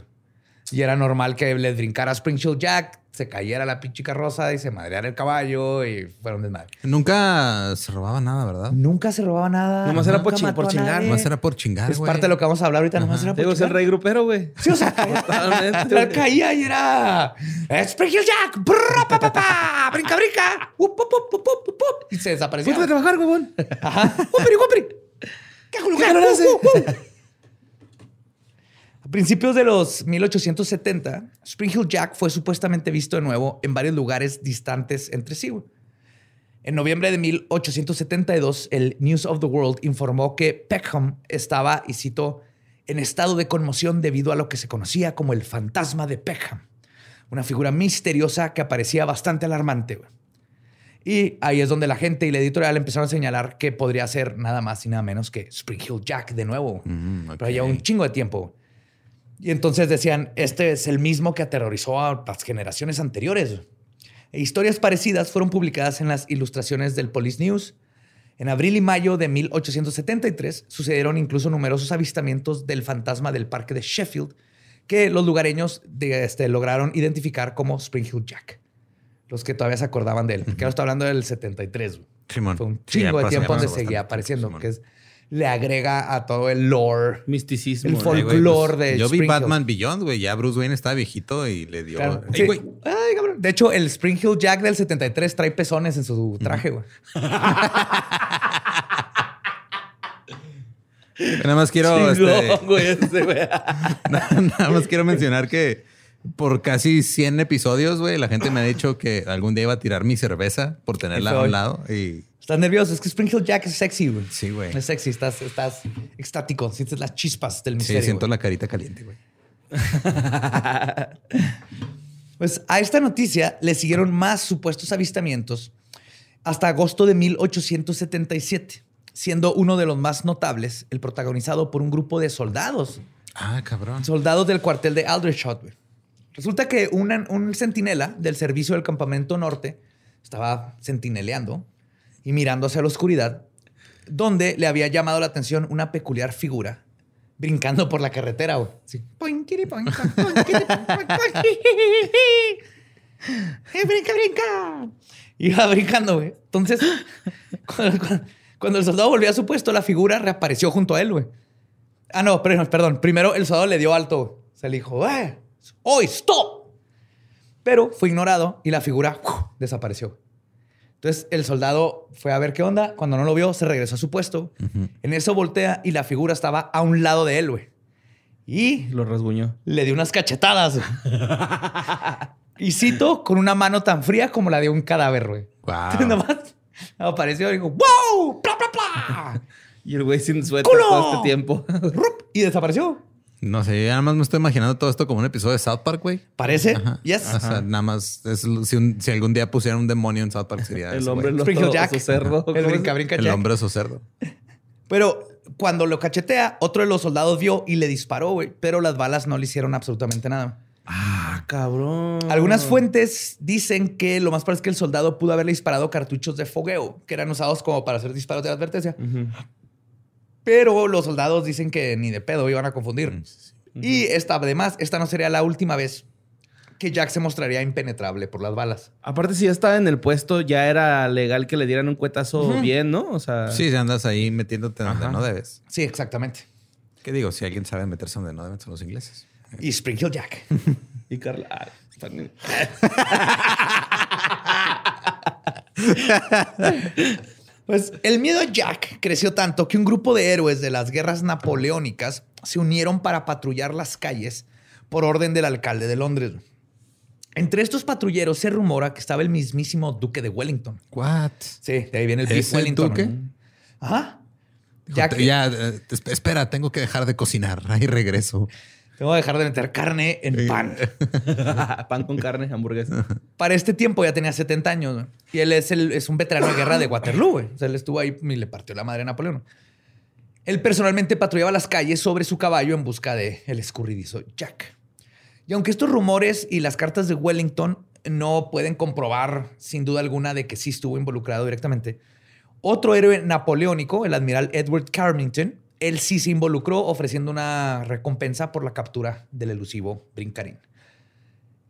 Y era normal que les brincara Springfield Jack, se cayera la pinche carroza y se madreara el caballo y fueron desmadre. Nunca se robaba nada, ¿verdad? Nunca se robaba nada. Nomás era por chi- mató por chingar. Nomás era por chingar, Es parte de lo que vamos a hablar ahorita. Nomás era por Digo, es el chingar. rey grupero, güey. Sí, o sea, la caía y era Springfield Jack, brr, pa, pa, pa, brinca, brinca, up, up, up, up, up, up, y se desaparecía. Ponte a trabajar, huevón. Ajá. ¡Guapri, guapri! ¿Qué hago, lugar? calor hace? Uh, uh, uh. A principios de los 1870, Spring Hill Jack fue supuestamente visto de nuevo en varios lugares distantes entre sí. En noviembre de 1872, el News of the World informó que Peckham estaba, y cito, en estado de conmoción debido a lo que se conocía como el fantasma de Peckham, una figura misteriosa que aparecía bastante alarmante. Y ahí es donde la gente y la editorial empezaron a señalar que podría ser nada más y nada menos que Spring Hill Jack de nuevo. Mm, Pero ya un chingo de tiempo. Y entonces decían, este es el mismo que aterrorizó a las generaciones anteriores. E historias parecidas fueron publicadas en las ilustraciones del Police News. En abril y mayo de 1873 sucedieron incluso numerosos avistamientos del fantasma del parque de Sheffield que los lugareños de este, lograron identificar como Spring Hill Jack. Los que todavía se acordaban de él. Porque ahora estoy hablando del 73. güey. Simón. Fue un Sí, chingo de tiempo donde seguía apareciendo, tiempo, que es, le agrega a todo el lore. Misticismo. El folclore pues, de Yo vi. Batman Beyond, güey. Ya Bruce Wayne estaba viejito y le dio. Claro. Sí. Ay, cabrón. De hecho, el Spring Hill Jack del 73 trae pezones en su traje, güey. Nada más quiero. este, nada más quiero mencionar que por casi 100 episodios, güey, la gente me ha dicho que algún día iba a tirar mi cerveza por tenerla a un lado. Y Estás nervioso. Es que Spring Hill Jack es sexy, güey. Sí, güey. Es sexy. Estás, estás extático. Sientes las chispas del sí, misterio. siento güey. la carita caliente, güey. Pues a esta noticia le siguieron más supuestos avistamientos hasta agosto de 1877, siendo uno de los más notables el protagonizado por un grupo de soldados, Ah, cabrón. soldados del cuartel de Aldershot. güey. Resulta que una- un centinela del servicio del campamento norte estaba centineleando y mirando hacia la oscuridad, donde le había llamado la atención una peculiar figura brincando por la carretera. güey. ¡Eh, brinca, brinca! Iba brincando, güey. Entonces, cuando, cuando- cuando el soldado volvió a su puesto, la figura reapareció junto a él, güey. Ah, no, perdón, perdón. Primero el soldado le dio alto. güey. Se le dijo, ¡eh! ¡Oh, stop! Pero fue ignorado y la figura desapareció. Entonces el soldado fue a ver qué onda. Cuando no lo vio, se regresó a su puesto. En eso voltea y la figura estaba a un lado de él, güey. Y Lo rasguñó. le dio unas cachetadas. y cito con una mano tan fría como la de un cadáver, güey. Wow. Nada más apareció y dijo, ¡Wow! ¡Pla, pla, pla! Y el güey sin suéter ¡Culo! todo este tiempo. Y desapareció. No sé, yo nada más me estoy imaginando todo esto como un episodio de South Park, güey. Parece. Ajá. Yes. O sea, nada más, es- si, un- si algún día pusieran un demonio en South Park sería el ese, hombre Jack. cerdo. El brinca, brinca El Jack. hombre oso cerdo. Pero cuando lo cachetea, otro de los soldados vio y le disparó, güey. Pero las balas no le hicieron absolutamente nada. Ah, cabrón. Algunas fuentes dicen que lo más probable es que el soldado pudo haberle disparado cartuchos de fogueo, que eran usados como para hacer disparos de advertencia. Ujú. Pero los soldados dicen que ni de pedo iban a confundir. Mm, Y esta, además, esta no sería la última vez que Jack se mostraría impenetrable por las balas. Aparte, si ya estaba en el puesto, ya era legal que le dieran un cuetazo bien, ¿no? O sea, Sí, si andas ahí metiéndote donde Ajá. no debes. Sí, exactamente. ¿Qué digo? Si alguien sabe meterse donde no deben, son los ingleses. Y Spring Hill Jack. Y Carla. Pues el miedo a Jack creció tanto que un grupo de héroes de las guerras napoleónicas se unieron para patrullar las calles por orden del alcalde de Londres. Entre estos patrulleros se rumora que estaba el mismísimo duque de Wellington. What? Sí, de ahí viene el ¿Ese Wellington. duque? Ajá. Dijo, Jack, ya, eh, esp- espera, tengo que dejar de cocinar. Ahí regreso. Tengo que dejar de meter carne en pan. Pan con carne, hamburguesa. Para este tiempo ya tenía 70 años y él es, el- es un veterano de guerra de Waterloo. güey. O sea, él estuvo ahí y le partió la madre a Napoleón. Él personalmente patrullaba las calles sobre su caballo en busca de el escurridizo Jack. Y aunque estos rumores y las cartas de Wellington no pueden comprobar sin duda alguna de que sí estuvo involucrado directamente, otro héroe napoleónico, el admiral Edward Carrington, él sí se involucró ofreciendo una recompensa por la captura del elusivo Brincarín.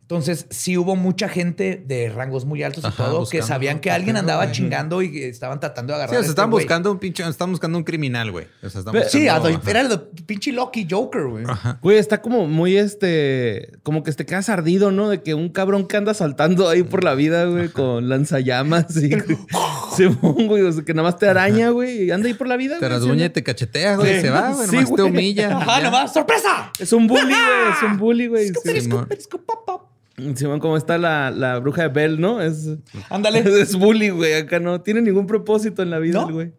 Entonces, sí hubo mucha gente de rangos muy altos y Ajá, todo que sabían que alguien andaba güey. chingando y estaban tratando de Sí, agarrar. o a sea, este buscando un pinche, están buscando un criminal, güey. O sea, están Pero- sí, buscando- ajá. era el pinche Loki Joker, güey. Güey, está como muy este. Como que te quedas ardido, ¿no? De que un cabrón que anda saltando ahí por la vida, güey, con lanzallamas y. Simón, güey. O sea, que nada más te araña, güey. Y anda ahí por la vida. Te güey, rasguña y te cachetea, güey. Sí. Se va, güey. Sí, Nomás te güey. humilla. Ajá, nomás, ¡sorpresa! Es un bully, güey. Es un bully, güey. Simón. Simón, como está la, la bruja de Bell, ¿no? Es. Ándale. Es bully, güey. Acá no tiene ningún propósito en la vida, ¿No? el güey.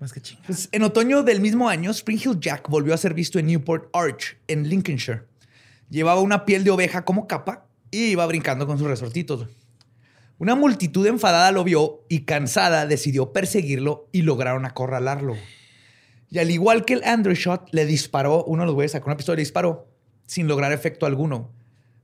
Más que chinga. Pues, en otoño del mismo año, Spring Hill Jack volvió a ser visto en Newport Arch, en Lincolnshire. Llevaba una piel de oveja como capa y iba brincando con sus resortitos. Una multitud enfadada lo vio y cansada decidió perseguirlo y lograron acorralarlo. Y al igual que el Andrewshot, le disparó, uno de los güeyes sacó una pistola y le disparó sin lograr efecto alguno.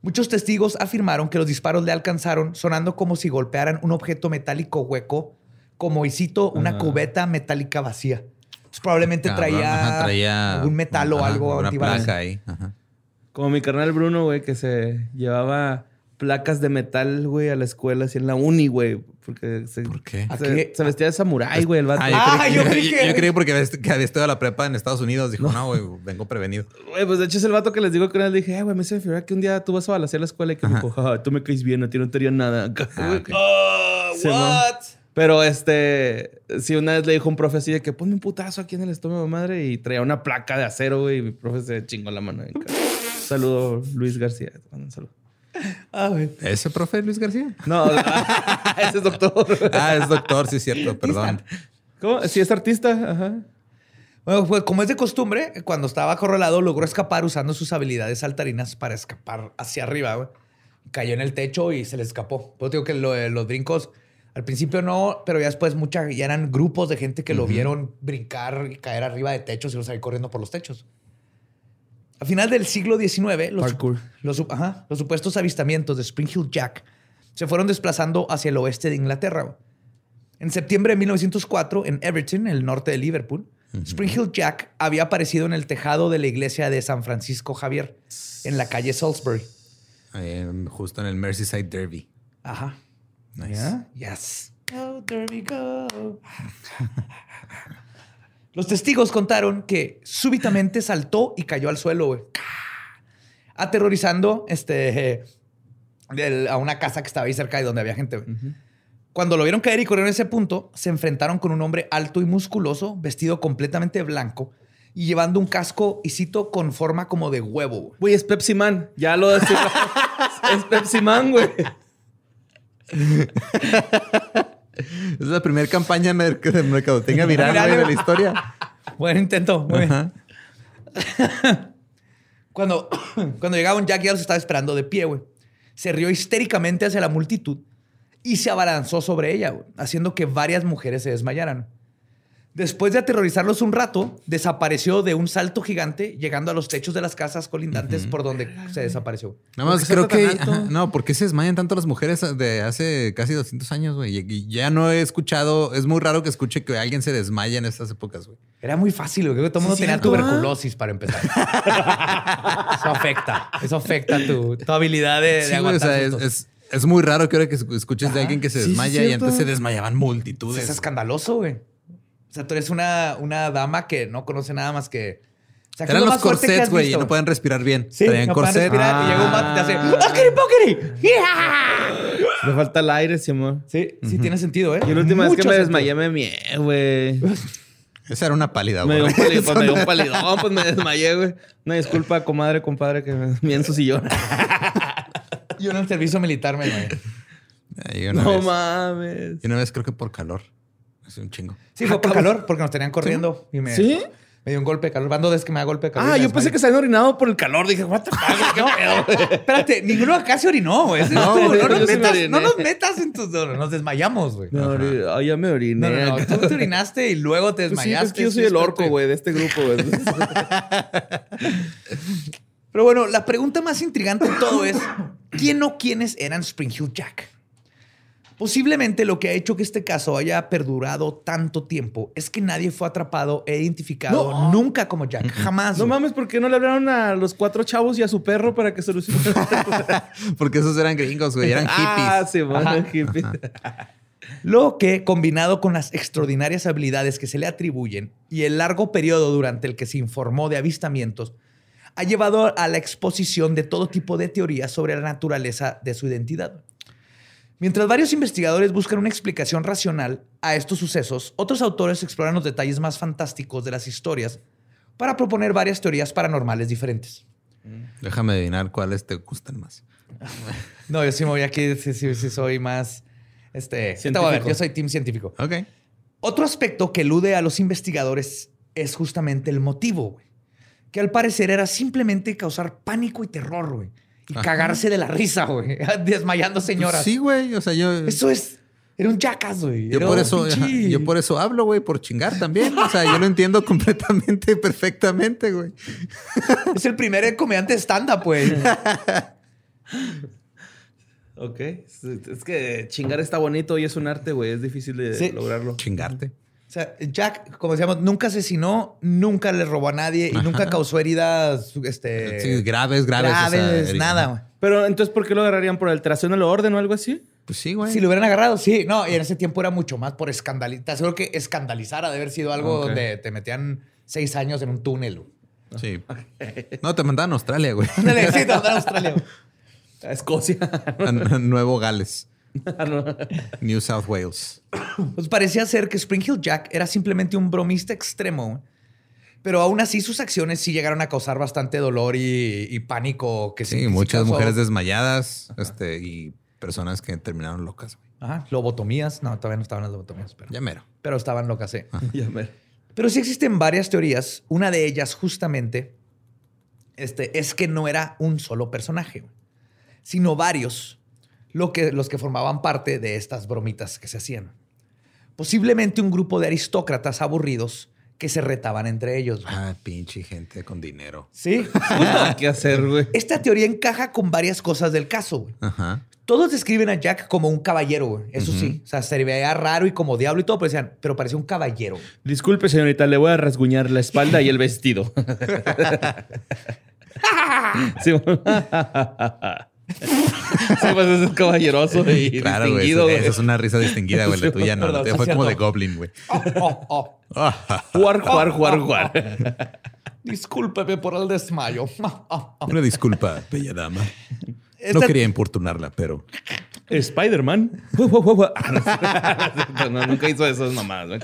Muchos testigos afirmaron que los disparos le alcanzaron sonando como si golpearan un objeto metálico hueco, como, y cito, una Ajá. cubeta metálica vacía. Entonces, probablemente Cabrón, traía, ajá, traía algún metal o ajá, algo Una antibalas. placa ahí. Ajá. Como mi carnal Bruno, güey, que se llevaba placas de metal, güey, a la escuela, así en la uni, güey. Porque se, ¿Por qué? ¿A se, qué? se vestía de samurái, güey, el vato. Ah, yo, Ah, creí, yo yo, creí que- yo creí porque había, que había estudiado la prepa en Estados Unidos. Dijo, no, güey, vengo prevenido. Güey, pues de hecho es el vato que les digo que una vez dije, "Ay, güey, me se me figura que un día tú vas a balasear la escuela y que me dijo, "Ja, tú me caes bien, a ti no te haría nada. Ah. Ah, Sí, what? Pero este, sí, una vez le dijo a un profe así de que ponme un putazo aquí en el estómago, madre, y traía una placa de acero, güey, y mi profe se chingó la mano. Saludo, Luis García. un saludo. Ah, güey. ¿Ese profe Luis García? No, ese es doctor. Ah, es doctor, sí, es cierto, perdón. ¿Cómo? Sí, es artista. Ajá. Bueno, pues como es de costumbre, cuando estaba acorralado logró escapar usando sus habilidades saltarinas para escapar hacia arriba. güey. Cayó en el techo y se le escapó. Pues digo que lo de los brincos, al principio no, pero ya después mucha, ya eran grupos de gente que lo vieron brincar y caer arriba de techos y los ahí corriendo por los techos. A final del siglo XIX, los, Parkour. los su- ajá, los supuestos avistamientos de Spring Hill Jack se fueron desplazando hacia el oeste de Inglaterra. En septiembre de 1904, en Everton, el norte de Liverpool, Spring Hill Jack había aparecido en el tejado de la iglesia de San Francisco Javier, en la calle Salisbury. Justo en el Merseyside Derby. Ajá. Nice. ¿Ya? Yes. Go, Derby, go. Los testigos contaron que súbitamente saltó y cayó al suelo, güey. Aterrorizando este, a una casa que estaba ahí cerca de donde había gente. Cuando lo vieron caer y corrieron a ese punto, se enfrentaron con un hombre alto y musculoso, vestido completamente blanco y llevando un casco, y cito, con forma como de huevo. güey. Güey, es Pepsi Man. Ya lo decía. es Pepsi Man, güey. Es la primera campaña de merc- de mercadotecnia viral Viral, de la historia. Buen intento. Muy bien. Ajá. Cuando, cuando llegaron, Jack ya los estaba esperando de pie, güey. Se rió histéricamente hacia la multitud y se abalanzó sobre ella, güey, haciendo que varias mujeres se desmayaran. Después de aterrorizarlos un rato, desapareció de un salto gigante, llegando a los techos de las casas colindantes por donde se desapareció. Nada más ¿Por qué creo que... ajá, no, ¿por qué se desmayan tanto las mujeres de hace casi 200 años, güey? Y- ya no he escuchado... Es muy raro que escuche que alguien se desmaya en estas épocas, güey. Era muy fácil, güey. Creo que todo el mundo tenía tuberculosis para empezar. eso afecta. Eso afecta tu, tu habilidad de, de Sí, güey, o aguantar sea, es, sustos. es, es muy raro que ahora que escuches de alguien que se sí, desmaya y antes se desmayaban multitudes. es escandaloso, güey. O sea, tú eres una, una dama que no conoce nada más que. O sea, ¿qué es Eran lo los corsets, güey, y no pueden respirar bien. Sí, Traían no pueden corset. respirar y llega un vato y te hace ¡Okiri pokiri! ¡Yeah! Le falta el aire, Simón. Sí, sí tiene sentido, ¿eh? Yo la última vez que me desmayé me mié, güey. Esa era una pálida, Me güey. dio un palidón, pues me dio un palidón, pues me desmayé, güey. Una disculpa, comadre, compadre, que me mié en su sillón. Yo en el servicio militar me desmayé. No vez. mames. Y una vez creo que por calor. Hace un chingo. Sí, fue por calor, porque nos tenían corriendo. Y me, ¿Sí? me dio un golpe de calor. Van dos veces que me da golpe de calor. Ah, yo pensé que se habían orinado por el calor. Dije, what the fuck, qué pedo. Espérate, ninguno acá se orinó, güey. No, No, nos metas, no nos metas en tus... no, nos desmayamos, güey. No, ah, ya me oriné. no, no. Tú te orinaste y luego te desmayaste. es que yo soy el orco, güey, de este grupo, güey. Pero bueno, la pregunta más intrigante de todo es: ¿quién o quiénes eran Spring Hill Jack? Posiblemente lo que ha hecho que este caso haya perdurado tanto tiempo es que nadie fue atrapado e identificado No. nunca como Jack. Jamás. No güey. mames, ¿por qué no le hablaron a los cuatro chavos y a su perro para que solucionen? Porque esos eran gringos, güey. Eran hippies. Ah, sí, bueno, Ajá. hippies. Lo que, combinado con las extraordinarias habilidades que se le atribuyen y el largo periodo durante el que se informó de avistamientos, ha llevado a la exposición de todo tipo de teorías sobre la naturaleza de su identidad. Mientras varios investigadores buscan una explicación racional a estos sucesos, otros autores exploran los detalles más fantásticos de las historias para proponer varias teorías paranormales diferentes. Déjame adivinar cuáles te gustan más. No, yo sí me voy aquí, sí, sí, sí soy más... Este, te voy a ver, Científico. yo soy team científico. Ok. Otro aspecto que elude a los investigadores es justamente el motivo, güey. Que al parecer era simplemente causar pánico y terror, güey. Y Ajá. cagarse de la risa, güey. Desmayando señoras. Sí, güey. O sea, yo. Eso es. Era un jackass, güey. Yo por eso, ajá, yo por eso hablo, güey, por chingar también. O sea, yo lo entiendo completamente, perfectamente, güey. Es el primer comediante stand-up, güey. Ok. Es es que chingar está bonito y es un arte, güey. Es difícil de Sí. lograrlo. Chingarte. O sea, Jack, como decíamos, nunca asesinó, nunca le robó a nadie y Ajá. nunca causó heridas este, Sí, graves, graves. o sea, graves, nada, güey. Pero entonces, ¿por qué lo agarrarían? ¿Por alteración del orden o algo así? Pues sí, güey. Si lo hubieran agarrado, sí. No, y en ese tiempo era mucho más por escandalizar. Seguro que escandalizar ha de haber sido algo Ok. donde te metían seis años en un túnel. Sí. No, te mandaban a Australia, güey. Sí, te mandaron a Australia. güey. A Escocia. A a Nuevo Gales. New South Wales. Pues parecía ser que Spring Hill Jack era simplemente un bromista extremo. Pero aún así sus acciones sí llegaron a causar bastante dolor y, y pánico. Que Sí, sí, muchas mujeres desmayadas este, y personas que terminaron locas, güey. Ajá, lobotomías. No, todavía no estaban las lobotomías, pero, Ya mero. pero estaban locas, sí. Ya me- Pero sí existen varias teorías. Una de ellas, justamente, este, es que no era un solo personaje, sino varios lo que, los que formaban parte de estas bromitas que se hacían. Posiblemente un grupo de aristócratas aburridos que se retaban entre ellos. güey. Ah, pinche gente con dinero. Sí. ¿Qué hacer, güey? Esta teoría encaja con varias cosas del caso. güey. Ajá. Todos describen a Jack como un caballero, güey. Eso sí. O sea, se veía raro y como diablo y todo, pero decían, pero parecía un caballero. güey. Disculpe, señorita, le voy a rasguñar la espalda y el vestido. Sí, pues ese es caballeroso y Claro, güey. distinguido, es una risa distinguida, güey. La tuya no. La tuya fue como de. Goblin, güey. Oh, oh. Jugar, jugar, jugar, jugar. Discúlpeme por el desmayo. Una disculpa, bella dama. No quería importunarla, pero Spider-Man. No, nunca hizo esas mamadas.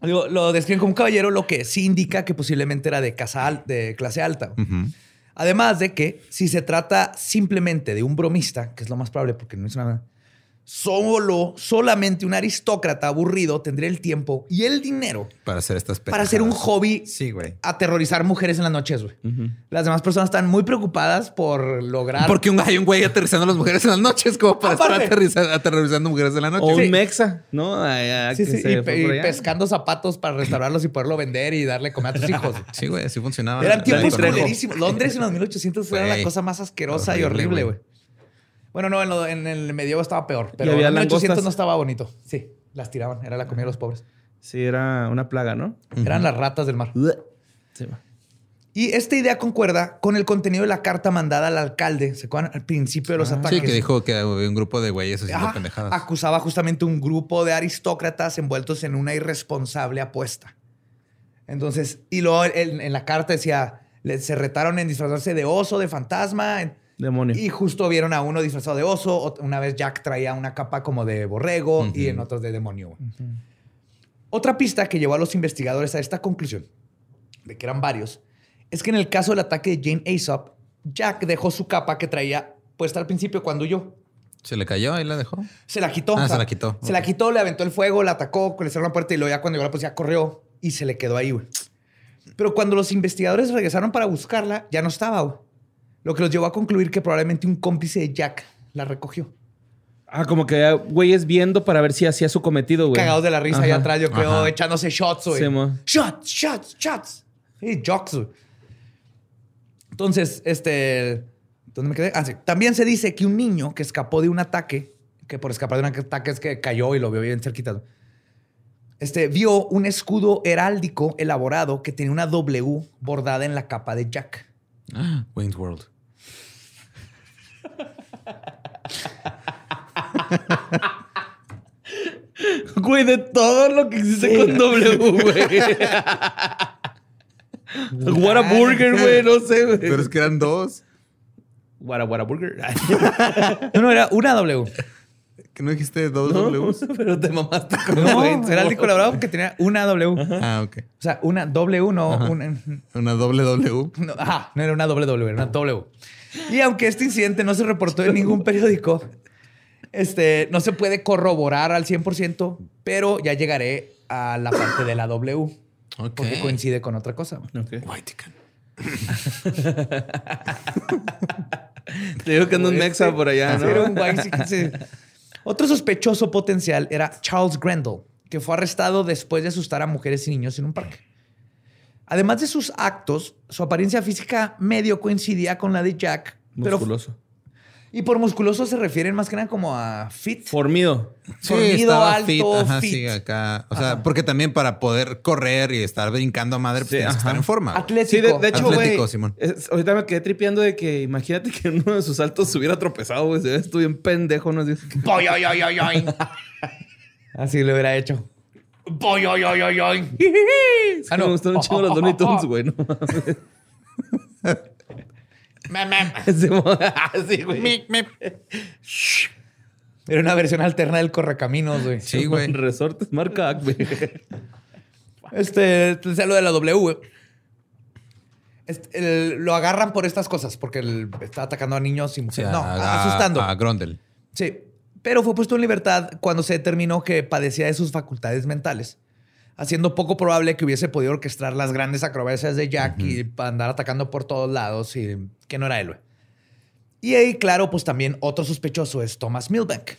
¿no? Digo, lo describen como un caballero, lo que sí indica que posiblemente era de, casa al- de clase alta. Además de que si se trata simplemente de un bromista, que es lo más probable porque no hizo nada, solo, solamente un aristócrata aburrido tendría el tiempo y el dinero para hacer estas para hacer un hobby Sí, güey. aterrorizar mujeres en las noches, güey. Las demás personas están muy preocupadas por lograr... Porque un, hay un güey aterrizando a las mujeres en las noches, como para estar Aparte. aterriza- aterrorizando mujeres en la noche. O un Sí. mexa, ¿no? Ay, ay, Sí, que sí, se y, pe- pescando zapatos para restaurarlos y poderlo vender y darle comer a tus hijos. Sí, güey, así funcionaba. Eran tiempos culerísimos. Londres en los 1800 fue la cosa más asquerosa y Horrible, horrible, güey. Bueno, no, en, lo- en el medievo estaba peor, pero en 1800 langostas. no estaba bonito. Sí, las tiraban, era la comida de los pobres. Sí, era una plaga, ¿no? Eran las ratas del mar. Sí, va. Y esta idea concuerda con el contenido de la carta mandada al alcalde, ¿se acuerdan? Al principio de los ataques. Sí, que dijo que había un grupo de güeyes haciendo Ajá, pendejadas. acusaba justamente un grupo de aristócratas envueltos en una irresponsable apuesta. Entonces, y luego en, en la carta decía, se retaron en disfrazarse de oso, de fantasma, en- Demonio. y justo vieron a uno disfrazado de oso, una vez Jack traía una capa como de borrego y en otros de demonio. Otra pista que llevó a los investigadores a esta conclusión, de que eran varios, es que en el caso del ataque de Jane Aesop, Jack dejó su capa que traía puesta al principio cuando huyó. ¿Se le cayó y la dejó? Se la quitó. Ah, se la quitó. Se la quitó, le aventó el fuego, la atacó, le cerró la puerta y luego ya cuando llegó la policía corrió y se le quedó ahí, güey. Pero cuando los investigadores regresaron para buscarla, ya no estaba, güey. Lo que los llevó a concluir que probablemente un cómplice de Jack la recogió. Ah, como que había güeyes viendo para ver si hacía su cometido, güey. Cagados de la risa allá atrás, yo creo, Ajá. echándose shots, güey. Sí, shots, shots, shots. Sí, jocks, güey. Entonces, este... ¿Dónde me quedé? Ah, sí. También se dice que un niño que escapó de un ataque, que por escapar de un ataque es que cayó y lo vio bien cerquita, este, vio un escudo heráldico elaborado que tenía una W bordada en la capa de Jack. Ah, Wayne's World. Güey, de todo lo que existe con W, güey. Whataburger, güey, no sé, güey. Pero es que eran dos. Whata Whataburger. No, no, era una W. ¿Que no dijiste dos Ws? pero te mamaste con No, güey. heráldico elaborado que tenía una W. Ah, ok. O sea, una W, no una... Una doble W. No, ajá, no era una doble W, era una W. Y aunque este incidente no se reportó en ningún periódico, este, no se puede corroborar al 100%, pero ya llegaré a la parte de la W. Porque coincide con otra cosa. Ok. Whitecan. Te digo que anda un mexa por allá, era ¿no? un sí. Otro sospechoso potencial era Charles Grendel, que fue arrestado después de asustar a mujeres y niños en un parque. Además de sus actos, su apariencia física medio coincidía con la de Jack, pero Musculoso. y por musculoso se refieren más que nada como a fit. Formido. Fornido, estaba alto, Ajá, fit. sí, acá. O sea, porque también para poder correr y estar brincando a madre, pues Sí, tienes que ajá. estar en forma. Atlético. Sí, de, de hecho, Atlético. Simón. es- Ahorita me quedé tripeando de que imagínate que en uno de sus saltos se hubiera tropezado, güey. Se ve estuvo bien pendejo, ¿no? Así-. Así lo hubiera hecho. Boy, oy, oy, oy, oy. Es que me gustan un chingo los Looney Tunes, güey. ¿no? Mem, mem. Sí, mo- sí, güey. Era una versión alterna del correcaminos, güey. Sí, güey. Resortes marca Ac, güey. Este, entonces, lo de la W, güey. Este, el- lo agarran por estas cosas, porque él está atacando a niños y mujeres. no, a- asustando. A Grondel. Sí, pero fue puesto en libertad cuando se determinó que padecía de sus facultades mentales, haciendo poco probable que hubiese podido orquestar las grandes acrobacias de Jack y andar atacando por todos lados y que no era él. güey. Y ahí, claro, pues también otro sospechoso es Thomas Milbank,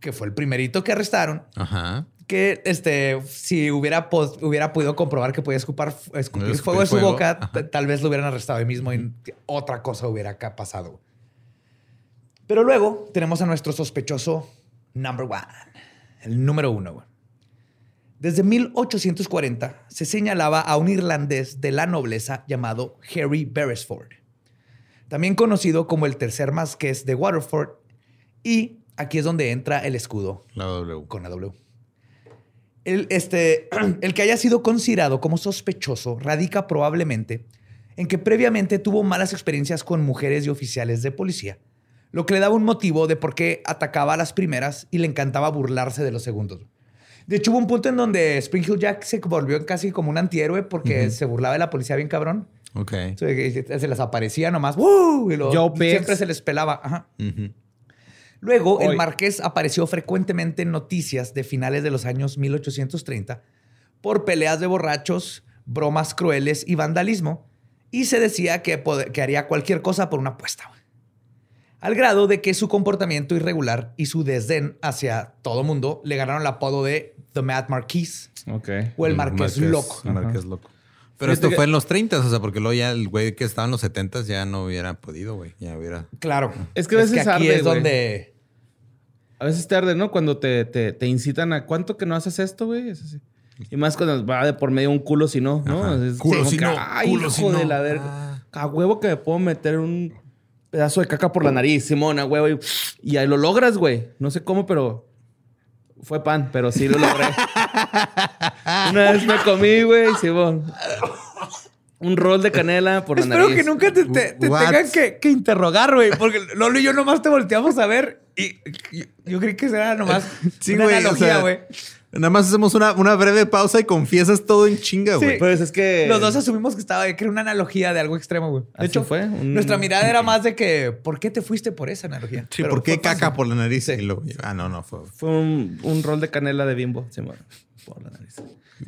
que fue el primerito que arrestaron, Ajá. que este, si hubiera, hubiera podido comprobar que podía escupar, escupir fuego de su boca, tal vez lo hubieran arrestado ahí mismo y otra cosa hubiera acá pasado. Pero luego tenemos a nuestro sospechoso number one, el número uno. Desde 1840 se señalaba a un irlandés de la nobleza llamado Harry Beresford. también conocido como el tercer marqués de Waterford. Y aquí es donde entra el escudo La W. con la W. El, este, el que haya sido considerado como sospechoso radica probablemente en que previamente tuvo malas experiencias con mujeres y oficiales de policía, lo que le daba un motivo de por qué atacaba a las primeras y le encantaba burlarse de los segundos. De hecho, hubo un punto en donde Spring Hill Jack se volvió casi como un antihéroe porque se burlaba de la policía bien cabrón. Ok. Se, se les aparecía nomás. ¡Woo! Y lo- siempre se les pelaba. Ajá. Luego, el marqués apareció frecuentemente en noticias de finales de los años 1830 por peleas de borrachos, bromas crueles y vandalismo, y se decía que, que haría cualquier cosa por una apuesta. Al grado de que su comportamiento irregular y su desdén hacia todo mundo le ganaron el apodo de The Mad Marquis Ok. o el Marqués Loco. El Marqués Loco. Pero esto que- fue en los 30, o sea, porque luego ya el güey que estaba en los 70 ya no hubiera podido, güey. Ya hubiera. Claro. Es que a veces aquí arde, es güey. donde... A veces tarde, ¿no? Cuando te, te, te incitan a cuánto que no haces esto, güey. Es así. Y más cuando va de por medio un culo si no, ¿no? Es Culo si que, no, Ay, culo hijo si no. de la verga. Ah. A huevo que me puedo meter un pedazo de caca por la nariz, Simón, a huevo. Y, ahí lo logras, güey. No sé cómo, pero fue pan, pero sí lo logré. Una vez me comí, güey, Simón. Un rol de canela por la Espero nariz. que nunca te, te- te What? tengan que, que interrogar, güey. Porque Lolo y yo nomás te volteamos a ver y yo, yo creí que era nomás Sí, una güey. o analogía, sea, güey. Nada más hacemos una, una breve pausa y confiesas todo en chinga, güey. Pues es que... Los dos asumimos que estaba que era una analogía de algo extremo, güey. De hecho, fue, un- nuestra mirada era más de que, ¿por qué te fuiste por esa analogía? Sí, Pero ¿por qué caca por la nariz? Y ah, no, no, fue. Fue un, un rol de canela de bimbo, Simón. Por la nariz.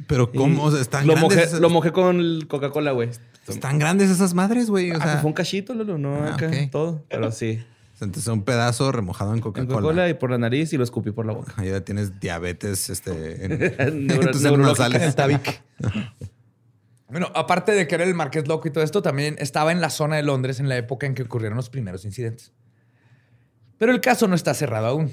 Pero ¿cómo? O sea, están lo grandes. mojé, esas, lo mojé con Coca-Cola, güey. están grandes esas madres, güey. O Ah, sea, pues fue un cachito, Lolo, no Ah, acá, todo. Pero sí. Entonces un pedazo remojado en Coca-Cola. Coca-Cola y por la nariz y lo escupí por la boca. Ahí ya tienes diabetes este, en, en Neuro-. Bueno, aparte de que era el Marqués Loco y todo esto, también estaba en la zona de Londres en la época en que ocurrieron los primeros incidentes. Pero el caso no está cerrado aún.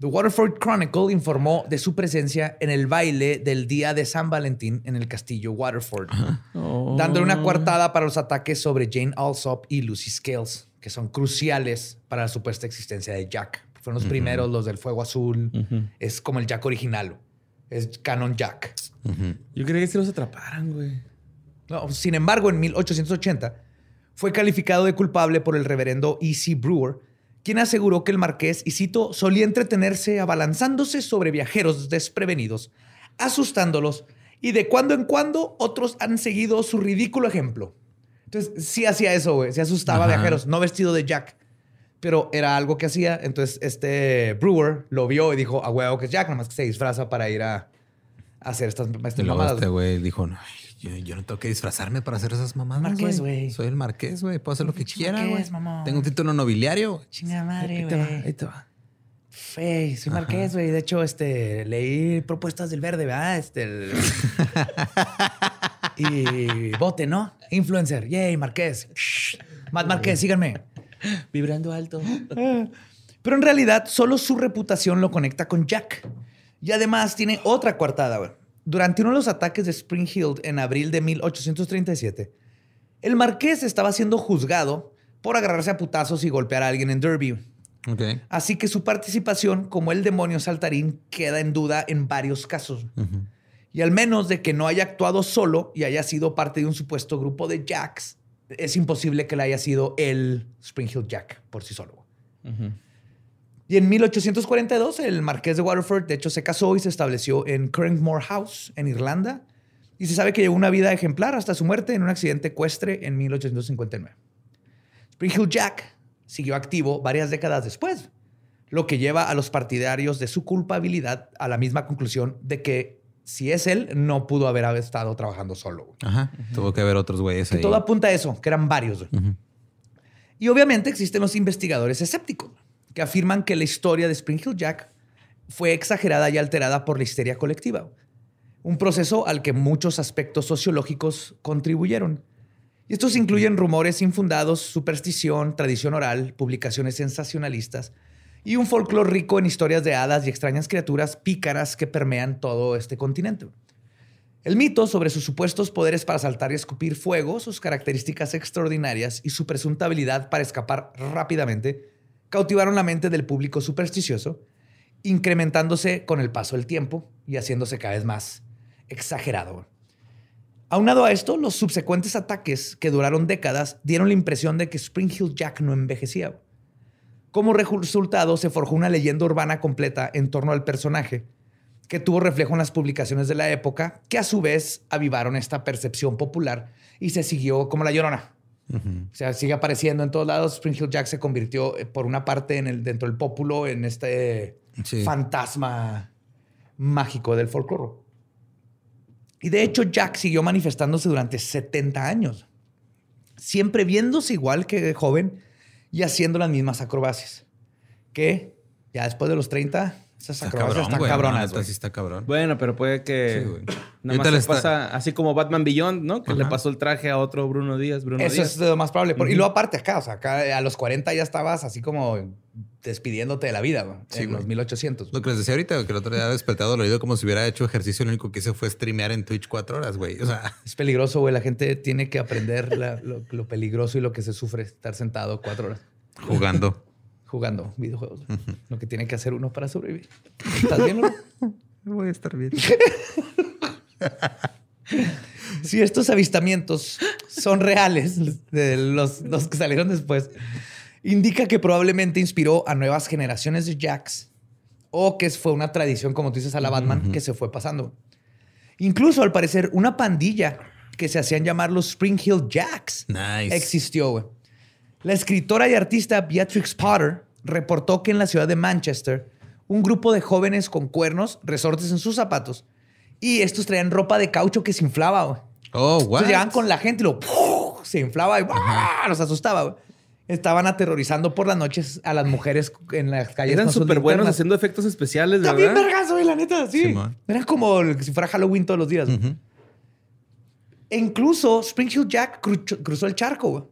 The Waterford Chronicle informó de su presencia en el baile del día de San Valentín en el castillo Waterford, dándole una coartada para los ataques sobre Jane Alsop y Lucy Scales, que son cruciales para la supuesta existencia de Jack. Fueron los primeros, los del fuego azul. Es como el Jack original. Es Canon Jack. Yo creía que si los atraparan, güey. No, sin embargo, en 1880 fue calificado de culpable por el reverendo E.C. Brewer, quien aseguró que el marqués, y cito, solía entretenerse abalanzándose sobre viajeros desprevenidos, asustándolos, y de cuando en cuando otros han seguido su ridículo ejemplo. Entonces, sí hacía eso, güey. Se asustaba a viajeros, no vestido de Jack. Pero era algo que hacía. Entonces, este Brewer lo vio y dijo, a huevo que es Jack, nomás que se disfraza para ir a, a hacer estas, estas Y luego mamadas. este güey dijo, no, yo, yo no tengo que disfrazarme para hacer esas mamadas, Marqués, güey. Soy el marqués, güey. Puedo hacer lo que quiera, güey. Tengo un título nobiliario. Chinga madre, Ahí te va, ahí güey. te va. Fey, soy marqués, güey. De hecho, este, leí propuestas del verde, ¿verdad? Este. el- y vote, ¿no? Influencer. Yay, marqués. Matt Marqués, síganme. Vibrando alto. Pero en realidad, solo su reputación lo conecta con Jack. Y además tiene otra coartada, güey. Durante uno de los ataques de Spring Hill en abril de 1837, el marqués estaba siendo juzgado por agarrarse a putazos y golpear a alguien en Derby. Ok. Así que su participación como el demonio saltarín queda en duda en varios casos. Y al menos de que no haya actuado solo y haya sido parte de un supuesto grupo de Jacks, es imposible que le haya sido el Spring Hill Jack por sí solo. Y en 1842, el marqués de Waterford, de hecho, se casó y se estableció en Currangmore House, en Irlanda. Y se sabe que llevó una vida ejemplar hasta su muerte en un accidente ecuestre en 1859. Spring Hill Jack siguió activo varias décadas después, lo que lleva a los partidarios de su culpabilidad a la misma conclusión de que si es él, no pudo haber estado trabajando solo. güey. Ajá. Tuvo que haber otros güeyes Que ahí. todo apunta a eso, que eran varios. güey. Y obviamente existen los investigadores escépticos que afirman que la historia de Spring Hill Jack fue exagerada y alterada por la histeria colectiva. Un proceso al que muchos aspectos sociológicos contribuyeron. Y estos incluyen rumores infundados, superstición, tradición oral, publicaciones sensacionalistas y un folclore rico en historias de hadas y extrañas criaturas pícaras que permean todo este continente. El mito sobre sus supuestos poderes para saltar y escupir fuego, sus características extraordinarias y su presunta habilidad para escapar rápidamente cautivaron la mente del público supersticioso, incrementándose con el paso del tiempo y haciéndose cada vez más exagerado. Aunado a esto, los subsecuentes ataques que duraron décadas dieron la impresión de que Spring Hill Jack no envejecía. Como resultado, se forjó una leyenda urbana completa en torno al personaje, que tuvo reflejo en las publicaciones de la época, que a su vez avivaron esta percepción popular y se siguió como la llorona. O sea, sigue apareciendo en todos lados. Spring Hill Jack se convirtió, eh, por una parte, en el, dentro del pópulo, en este Sí. fantasma mágico del folclore. Y de hecho, Jack siguió manifestándose durante 70 años, siempre viéndose igual que joven y haciendo las mismas acrobacias. Que ya después de los 30, esas Está acrobacias cabrón, están güey. cabronas. La neta, güey. sí está cabrón. Bueno, pero puede que Sí, güey. nada Ahorita más le le está- pasa así como Batman Beyond, ¿no? Que le pasó el traje a otro Bruno Díaz. Bruno Eso Díaz. es lo más probable. Y luego aparte acá, o sea, acá a los 40 ya estabas así como despidiéndote de la vida, güey, Sí, en güey. los 1800. Lo que les decía ahorita, que el otro día despertado dolorido como si hubiera hecho ejercicio, lo único que hice fue streamear en Twitch cuatro horas, güey. O sea, Es peligroso, güey. La gente tiene que aprender la- lo, lo peligroso y lo que se sufre estar sentado cuatro horas jugando. Jugando videojuegos. Lo que tiene que hacer uno para sobrevivir. ¿Estás bien, no? Voy a estar bien. Si estos avistamientos son reales, de los, los que salieron después, indica que probablemente inspiró a nuevas generaciones de Jacks o que fue una tradición, como tú dices, a la Batman, que se fue pasando. Incluso, al parecer, una pandilla que se hacían llamar los Spring Hill Jacks Nice. existió. La escritora y artista Beatrix Potter reportó que en la ciudad de Manchester, un grupo de jóvenes con cuernos, resortes en sus zapatos, y estos traían ropa de caucho que se inflaba. güey. Oh? Entonces llegaban con la gente y lo se inflaba y ¡ah! los asustaba. güey. Estaban aterrorizando por las noches a las mujeres en las calles. Eran súper buenos haciendo efectos especiales, ¿verdad? vergas, güey, la neta, sí. Simón. Era como el- si fuera Halloween todos los días. E incluso Spring Hill Jack cru- cruzó el charco. güey.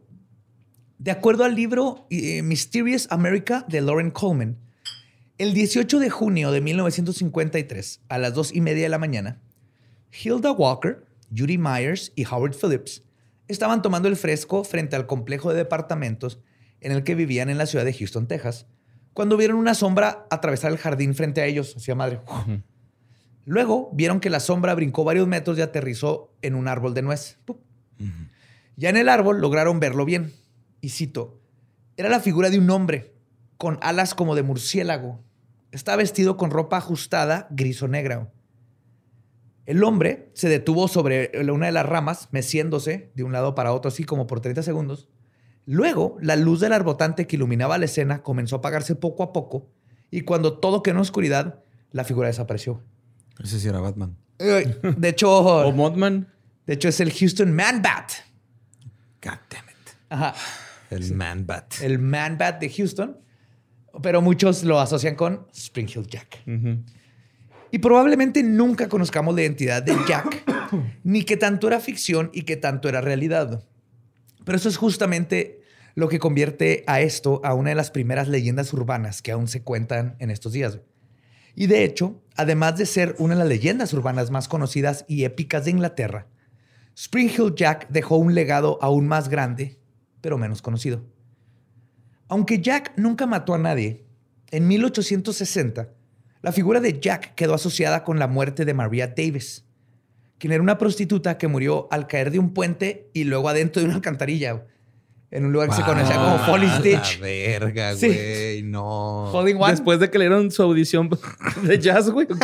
De acuerdo al libro eh, Mysterious America de Lauren Coleman, el 18 de junio de 1953, a las dos y media de la mañana, Hilda Walker, Judy Myers y Howard Phillips estaban tomando el fresco frente al complejo de departamentos en el que vivían en la ciudad de Houston, Texas, cuando vieron una sombra atravesar el jardín frente a ellos. Hacía madre. Luego vieron que la sombra brincó varios metros y aterrizó en un árbol de nuez. Ya en el árbol lograron verlo bien. Y cito, era la figura de un hombre con alas como de murciélago. Estaba vestido con ropa ajustada, gris o negra. El hombre se detuvo sobre una de las ramas, meciéndose de un lado para otro, así como por 30 segundos. Luego, la luz del arbotante que iluminaba la escena comenzó a apagarse poco a poco, y cuando todo quedó en oscuridad, la figura desapareció. Ese sí era Batman. De hecho, O Mothman. de hecho es el Houston Man Bat. God damn it. Ajá. El Man Bat. El Man Bat de Houston. Pero muchos lo asocian con Spring Hill Jack. Y probablemente nunca conozcamos la identidad de Jack, ni qué tanto era ficción y qué tanto era realidad. Pero eso es justamente lo que convierte a esto a una de las primeras leyendas urbanas que aún se cuentan en estos días. Y de hecho, además de ser una de las leyendas urbanas más conocidas y épicas de Inglaterra, Spring Hill Jack dejó un legado aún más grande, pero menos conocido. Aunque Jack nunca mató a nadie, en 1860 la figura de Jack quedó asociada con la muerte de Maria Davis, quien era una prostituta que murió al caer de un puente y luego adentro de una alcantarilla, en un lugar que se conocía como Folly's Ditch. La verga, Sí. güey. No. Falling One. Después de que le dieron su audición de jazz, güey.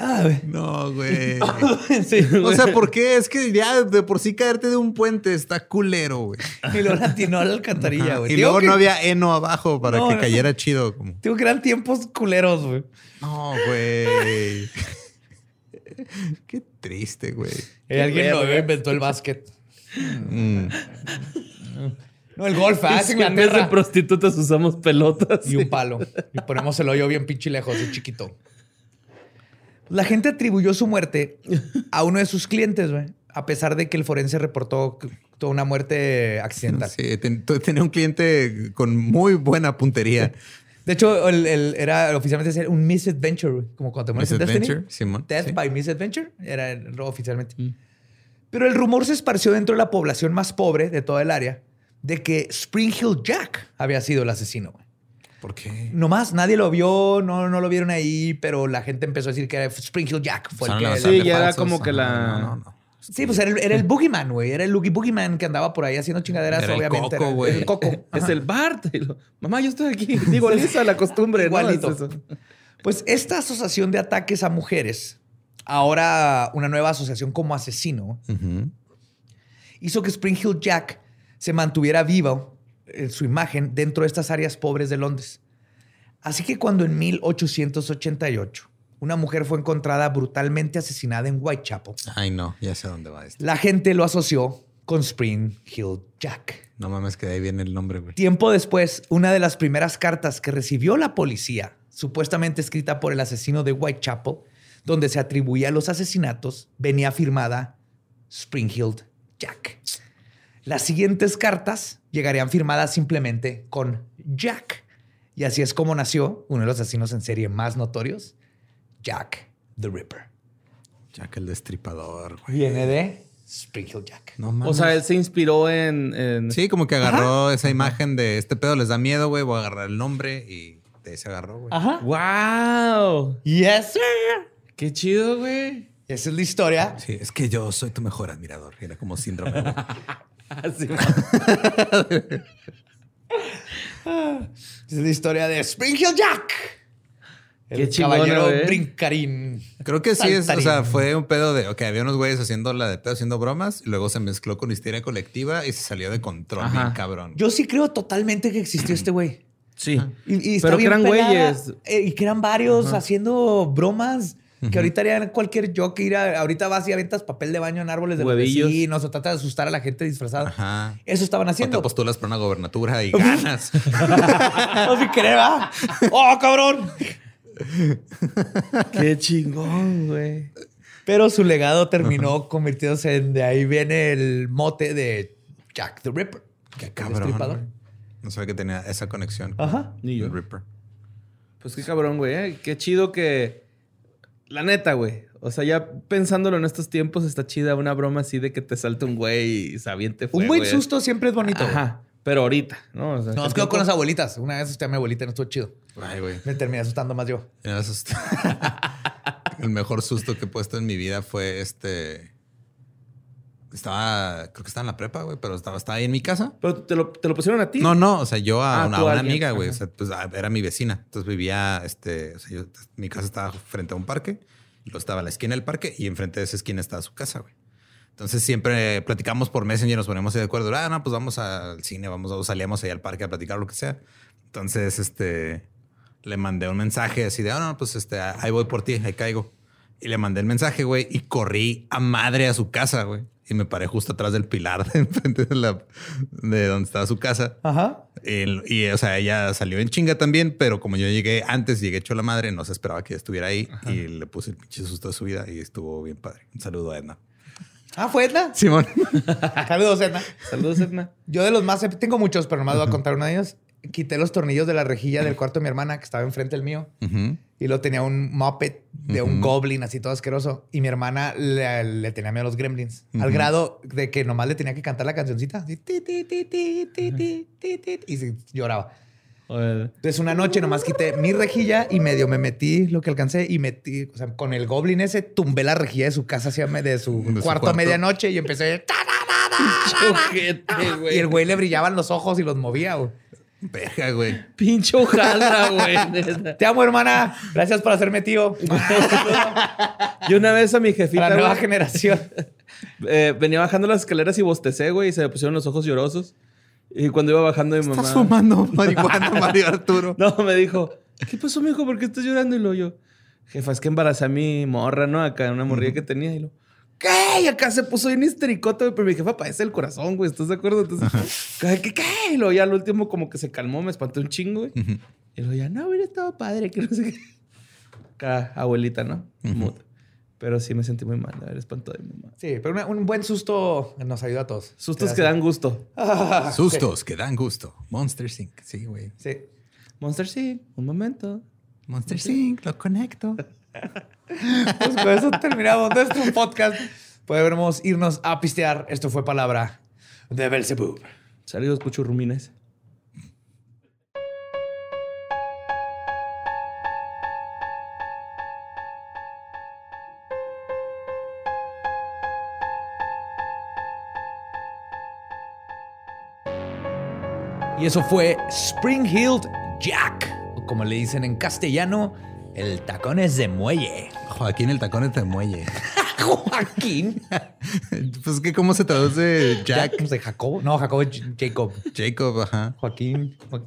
Ah, güey. No, güey. sí. O sea, ¿por qué? Es que ya de por sí caerte de un puente está culero, güey. Y luego latinó a la alcantarilla, Ajá. güey. Y Digo luego que- no había heno abajo para No, que no. cayera chido. Como. Digo que eran tiempos culeros, güey. No, güey. Qué triste, güey. Eh, alguien nuevo inventó el básquet. Mm. No, el golf, ah, es En vez de Inglaterra. prostitutas usamos pelotas. Y un palo. Y ponemos el hoyo bien pinche lejos, y chiquito. La gente atribuyó su muerte a uno de sus clientes, güey. A pesar de que el forense reportó Tuvo una muerte accidental. Sí, ten- tenía un cliente con muy buena puntería. De hecho, el, el- era oficialmente un misadventure, como cuando te mueres en Destiny. Simón, Death sí. by misadventure era el- oficialmente. Pero el rumor se esparció dentro de la población más pobre de toda el área de que Spring Hill Jack había sido el asesino. güey. ¿Por qué? Nomás nadie lo vio, no, no lo vieron ahí, pero la gente empezó a decir que era Spring Hill Jack. Fue el que Sí, ya era como que la- No, no, no. Sí, pues era el, era el Boogeyman, güey. Era el Loogie Boogeyman que andaba por ahí haciendo chingaderas, Era el obviamente. Coco, era güey. El coco. Es el Bart. Lo, Mamá, yo estoy aquí. Digo, Lisa, la costumbre, ¿no? Igualito. Es eso. Pues esta asociación de ataques a mujeres, ahora una nueva asociación como asesino, hizo que Spring Hill Jack se mantuviera vivo en su imagen dentro de estas áreas pobres de Londres. Así que cuando en 1888 una mujer fue encontrada brutalmente asesinada en Whitechapel, Ay, no, ya sé dónde va esto. la gente lo asoció con Spring Hill Jack. No mames, que de ahí viene el nombre, güey. Tiempo después, una de las primeras cartas que recibió la policía, supuestamente escrita por el asesino de Whitechapel, donde se atribuía los asesinatos, venía firmada Springfield Jack. Las siguientes cartas llegarían firmadas simplemente con Jack. Y así es como nació uno de los asesinos en serie más notorios, Jack the Ripper. Jack el destripador, güey. Viene de Springfield Jack. No O mames. sea, él se inspiró en. en- Sí, como que agarró esa imagen de este pedo les da miedo, güey. Voy a agarrar el nombre y de ahí se agarró, güey. Ajá. ¡Wow! Yes, sir. ¡Qué chido, güey! Esa es la historia. Sí, es que yo soy tu mejor admirador. Era como síndrome. Así. Es la historia de Springfield Jack. El Qué chingona, caballero güey. brincarín. Creo que sí es, o sea, fue un pedo de, ok, había unos güeyes haciendo la de pedo, haciendo bromas, y luego se mezcló con histeria colectiva y se salió de control, Ajá. bien cabrón. Yo sí creo totalmente que existió este güey. Sí. Y, y está Pero que eran pelada, güeyes. eh, y que eran varios haciendo bromas. Que ahorita harían cualquier joke. Ir a- ahorita vas y aventas papel de baño en árboles de los Huevillos. vecinos o tratas de asustar a la gente disfrazada. Ajá. Eso estaban O te haciendo. postulas para una gobernatura y ganas. no sin querer, ¿va? ¡Oh, cabrón! ¡Qué chingón, güey! Pero su legado terminó convirtiéndose en de ahí viene el mote de Jack the Ripper. Qué El cabrón. No sabía que tenía esa conexión. con Ajá. Ni yo. el Ripper. Pues qué cabrón, güey. ¿eh? Qué chido que. La neta, güey. O sea, ya pensándolo en estos tiempos, está chida una broma así de que te salte un güey y se aviente Un buen güey. susto siempre es bonito. güey. Ajá. Pero ahorita, ¿no? O sea, Nos ¿qué quedo con las abuelitas. Una vez asusté a mi abuelita y no estuvo chido. Ay, güey. Me terminé asustando más yo. Eso está- el mejor susto que he puesto en mi vida fue este. Estaba, creo que estaba en la prepa, güey, pero estaba, estaba ahí en mi casa. Pero te lo, te lo pusieron a ti. No, no, o sea, yo a Ah, una, a una amiga, güey. O sea, pues ah, era mi vecina. Entonces vivía, este, o sea, yo, mi casa estaba frente a un parque, y luego estaba a la esquina del parque, y enfrente de esa esquina estaba su casa, güey. Entonces siempre platicamos por Messenger, nos ponemos de acuerdo. Ah, no, pues vamos al cine, vamos, o salíamos ahí al parque a platicar lo que sea. Entonces, este, le mandé un mensaje así de, ah, no, pues este, ahí voy por ti, ahí caigo. Y le mandé el mensaje, güey, y corrí a madre a su casa, güey. Y me paré justo atrás del pilar de enfrente de, la, de donde estaba su casa. Ajá. Y, o sea, ella salió en chinga también, pero como yo llegué antes, llegué hecho la madre, no se esperaba que ella estuviera ahí y le puse el pinche susto de su vida y estuvo bien padre. Un saludo a Edna. Ah, ¿fue Edna? Simón. Saludos, Edna. Saludos, Edna. Yo de los más... Tengo muchos, pero nomás voy a contar uno de ellos quité los tornillos de la rejilla del cuarto de mi hermana, que estaba enfrente del mío, y lo tenía un Muppet de un goblin así todo asqueroso. Y mi hermana le, tenía miedo a los gremlins, al grado de que nomás le tenía que cantar la cancioncita, y se lloraba. Entonces una noche nomás quité mi rejilla y medio me metí lo que alcancé y metí, o sea, con el goblin ese tumbé la rejilla de su casa hacia de su, cuarto, cuarto, a medianoche y empecé... Choquete, y el güey le brillaban los ojos y los movía, güey. Verga, güey. Pinche hojaldra, güey. Te amo, hermana. Gracias por hacerme tío. Yo una vez a mi A jefita, la nueva güey, generación. eh, venía bajando las escaleras y bostecé, güey, y se me pusieron los ojos llorosos. Y cuando iba bajando mi mamá... Estás fumando marihuana, Mario Arturo. No, me dijo, ¿qué pasó, mijo? ¿Por qué estás llorando? Y lo yo, jefa, es que embaracé a mi morra, ¿no? Acá, una morrilla que tenía. Y lo, ¿qué? Y acá se puso bien histericota, güey, pero mi jefa padece el corazón, güey, ¿estás de acuerdo? Entonces, ¿qué, qué, qué? Y luego ya al último como que se calmó, me espanté un chingo, güey. Y luego ya, no, hubiera estado padre, que no sé qué. Acá, abuelita, ¿no? Muda. Pero sí me sentí muy mal de haber espantado a mi mamá. Sí, pero una- un buen susto nos ayuda a todos. Sustos que dan gusto. Sustos que dan gusto. Monster Inc. Sí, güey. Sí. Monster sí, un momento. Monster Inc. Lo conecto. Pues con eso terminamos nuestro podcast. Podemos irnos a pistear. Esto fue palabra de Belzebub. Saludos, cuchurrumines. Y eso fue Spring Heeled Jack, o como le dicen en castellano, el tacones de muelle. Joaquín el tacón de muelle. Joaquín. pues que cómo se traduce Jack. Jack de Jacobo. No, Jacobo es Jacob. Jacob, ajá. Joaquín. Jo-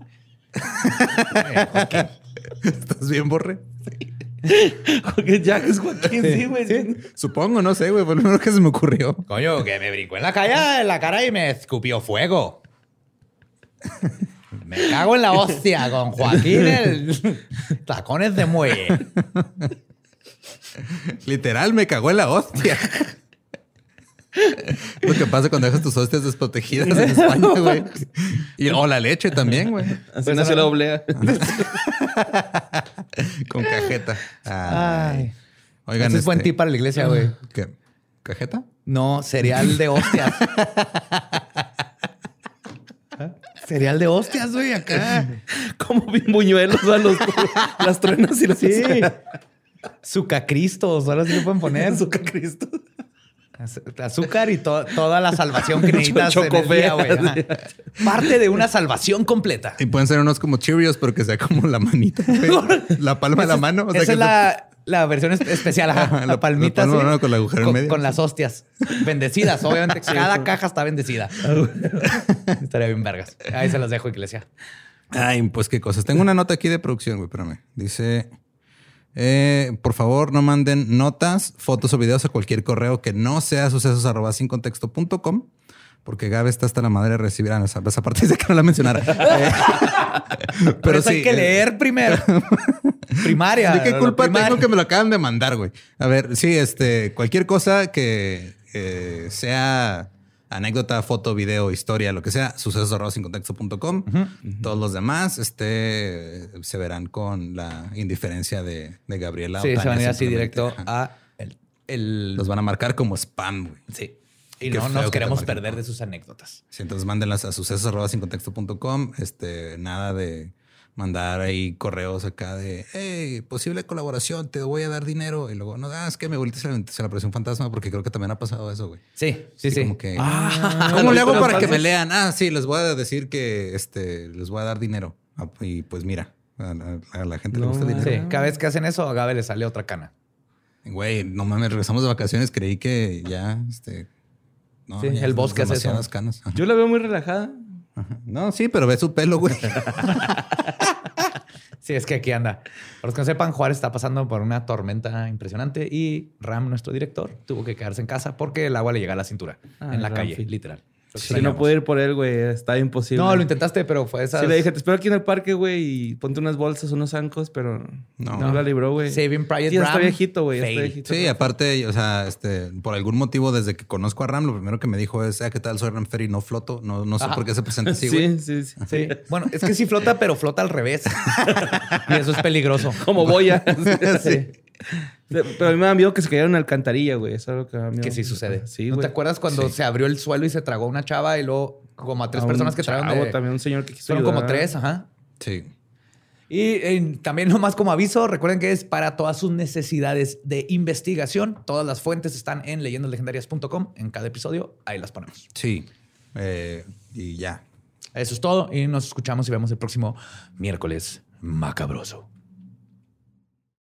Joaquín. ¿Estás bien, Borre? Porque Jack es Joaquín, sí, güey. Supongo, no sé, güey. Fue lo primero que se me ocurrió. Coño, que me brincó en la cara, en la cara y me escupió fuego. Me cago en la hostia con Joaquín el tacones de muelle. Literal, me cagó en la hostia. Lo que pasa cuando dejas tus hostias desprotegidas en España, güey. Y, o la leche también, güey. Así nació la oblea. Con cajeta. Ay. Ay. Oigan, Ese es buen este- tip para la iglesia, güey. ¿Qué? ¿Cajeta? No, cereal de hostias. cereal de hostias, güey, acá. Como bien buñuelos, a los, las truenas y las Sí. Sucacristos, ahora sí le pueden poner. Azúcar Cristo. Az- Azúcar y to- toda la salvación que necesitas día, güey. Parte de una salvación completa. Y pueden ser unos como Cheerios, pero que sea como la manita. La palma de la mano. o sea, Esa que es la, la versión es- especial, ajá. La, palmita la palma con el agujero en con, medio. con las hostias bendecidas. Obviamente, cada caja está bendecida. Estaría bien vergas. Ahí se las dejo, iglesia. Ay, pues qué cosas. Tengo una nota aquí de producción, güey, espérame. Dice, eh, por favor, no manden notas, fotos o videos a cualquier correo que no sea sucesos arroba sin contexto punto com, porque Gabe está hasta la madre de recibir. Ah, esa, parte dice que no la mencionara. Eh, Pero, eso hay que eh, leer primero. Primaria. ¿De qué culpa primaria. tengo que me lo acaban de mandar, güey? A ver, sí, este, cualquier cosa que eh, sea anécdota, foto, video, historia, lo que sea, sucesos sin contexto punto com. Todos los demás, este, se verán con la indiferencia de, de Gabriela. Sí, se van a ir así directo Ajá. a el, el- Los van a marcar como spam, güey. Sí. Y Qué no nos queremos perder de sus anécdotas. Sí, entonces mándenlas a sucesos arroba sin contexto punto com. Este, nada de mandar ahí correos acá de hey, posible colaboración, te voy a dar dinero. Y luego, no, ah, es que me volviste se le, se le apareció un fantasma porque creo que también ha pasado eso, güey. Sí, sí, sí. Como que, Ah, ¿cómo le hago para que me lean? Ah, sí, les voy a decir que este, les voy a dar dinero. Ah, Y pues mira, a, la gente le gusta el dinero. Sí, cada vez que hacen eso, a Gabe le sale otra cana. Güey, no mames, regresamos de vacaciones, creí que ya, este... No, Sí, ya el es bosque hace eso. canas. Yo la veo muy relajada. No, sí, pero ve su pelo, güey. Sí, es que aquí anda. Para los que no sepan, Juárez está pasando por una tormenta impresionante y Ram, nuestro director, tuvo que quedarse en casa porque el agua le llega a la cintura Ah, en la calle, literal. Si no puedo ir por él, güey, está imposible. No, lo intentaste, pero fue esa. Sí, le dije, te espero aquí en el parque, güey, y ponte unas bolsas, unos zancos, pero No. no, la libró, güey. Saving Private Ya está Ram, viejito, güey. Sí, aparte, o sea, este, por algún motivo, desde que conozco a Ram, lo primero que me dijo es, ah, ¿qué tal? Soy Ram Ferry, no floto. No, no sé Ajá. por qué se presenta así, Sí, güey. sí, sí. Sí. Bueno, es que sí flota, pero flota al revés. y eso es peligroso. Como boya. Sí. Pero a mí me da miedo que se cayeron en la alcantarilla, güey. Eso es lo que me da miedo. Que sí sucede. Sí, ¿No güey. te acuerdas cuando Sí. se abrió el suelo y se tragó una chava y luego como a tres A personas que trajeron de... también un señor que quiso Fueron como tres, ajá. Sí. Y eh, también nomás como aviso, recuerden que es para todas sus necesidades de investigación. Todas las fuentes están en leyendaslegendarias.com. En cada episodio, ahí las ponemos. Sí. Eh, y ya. Eso es todo y nos escuchamos y vemos el próximo miércoles macabroso.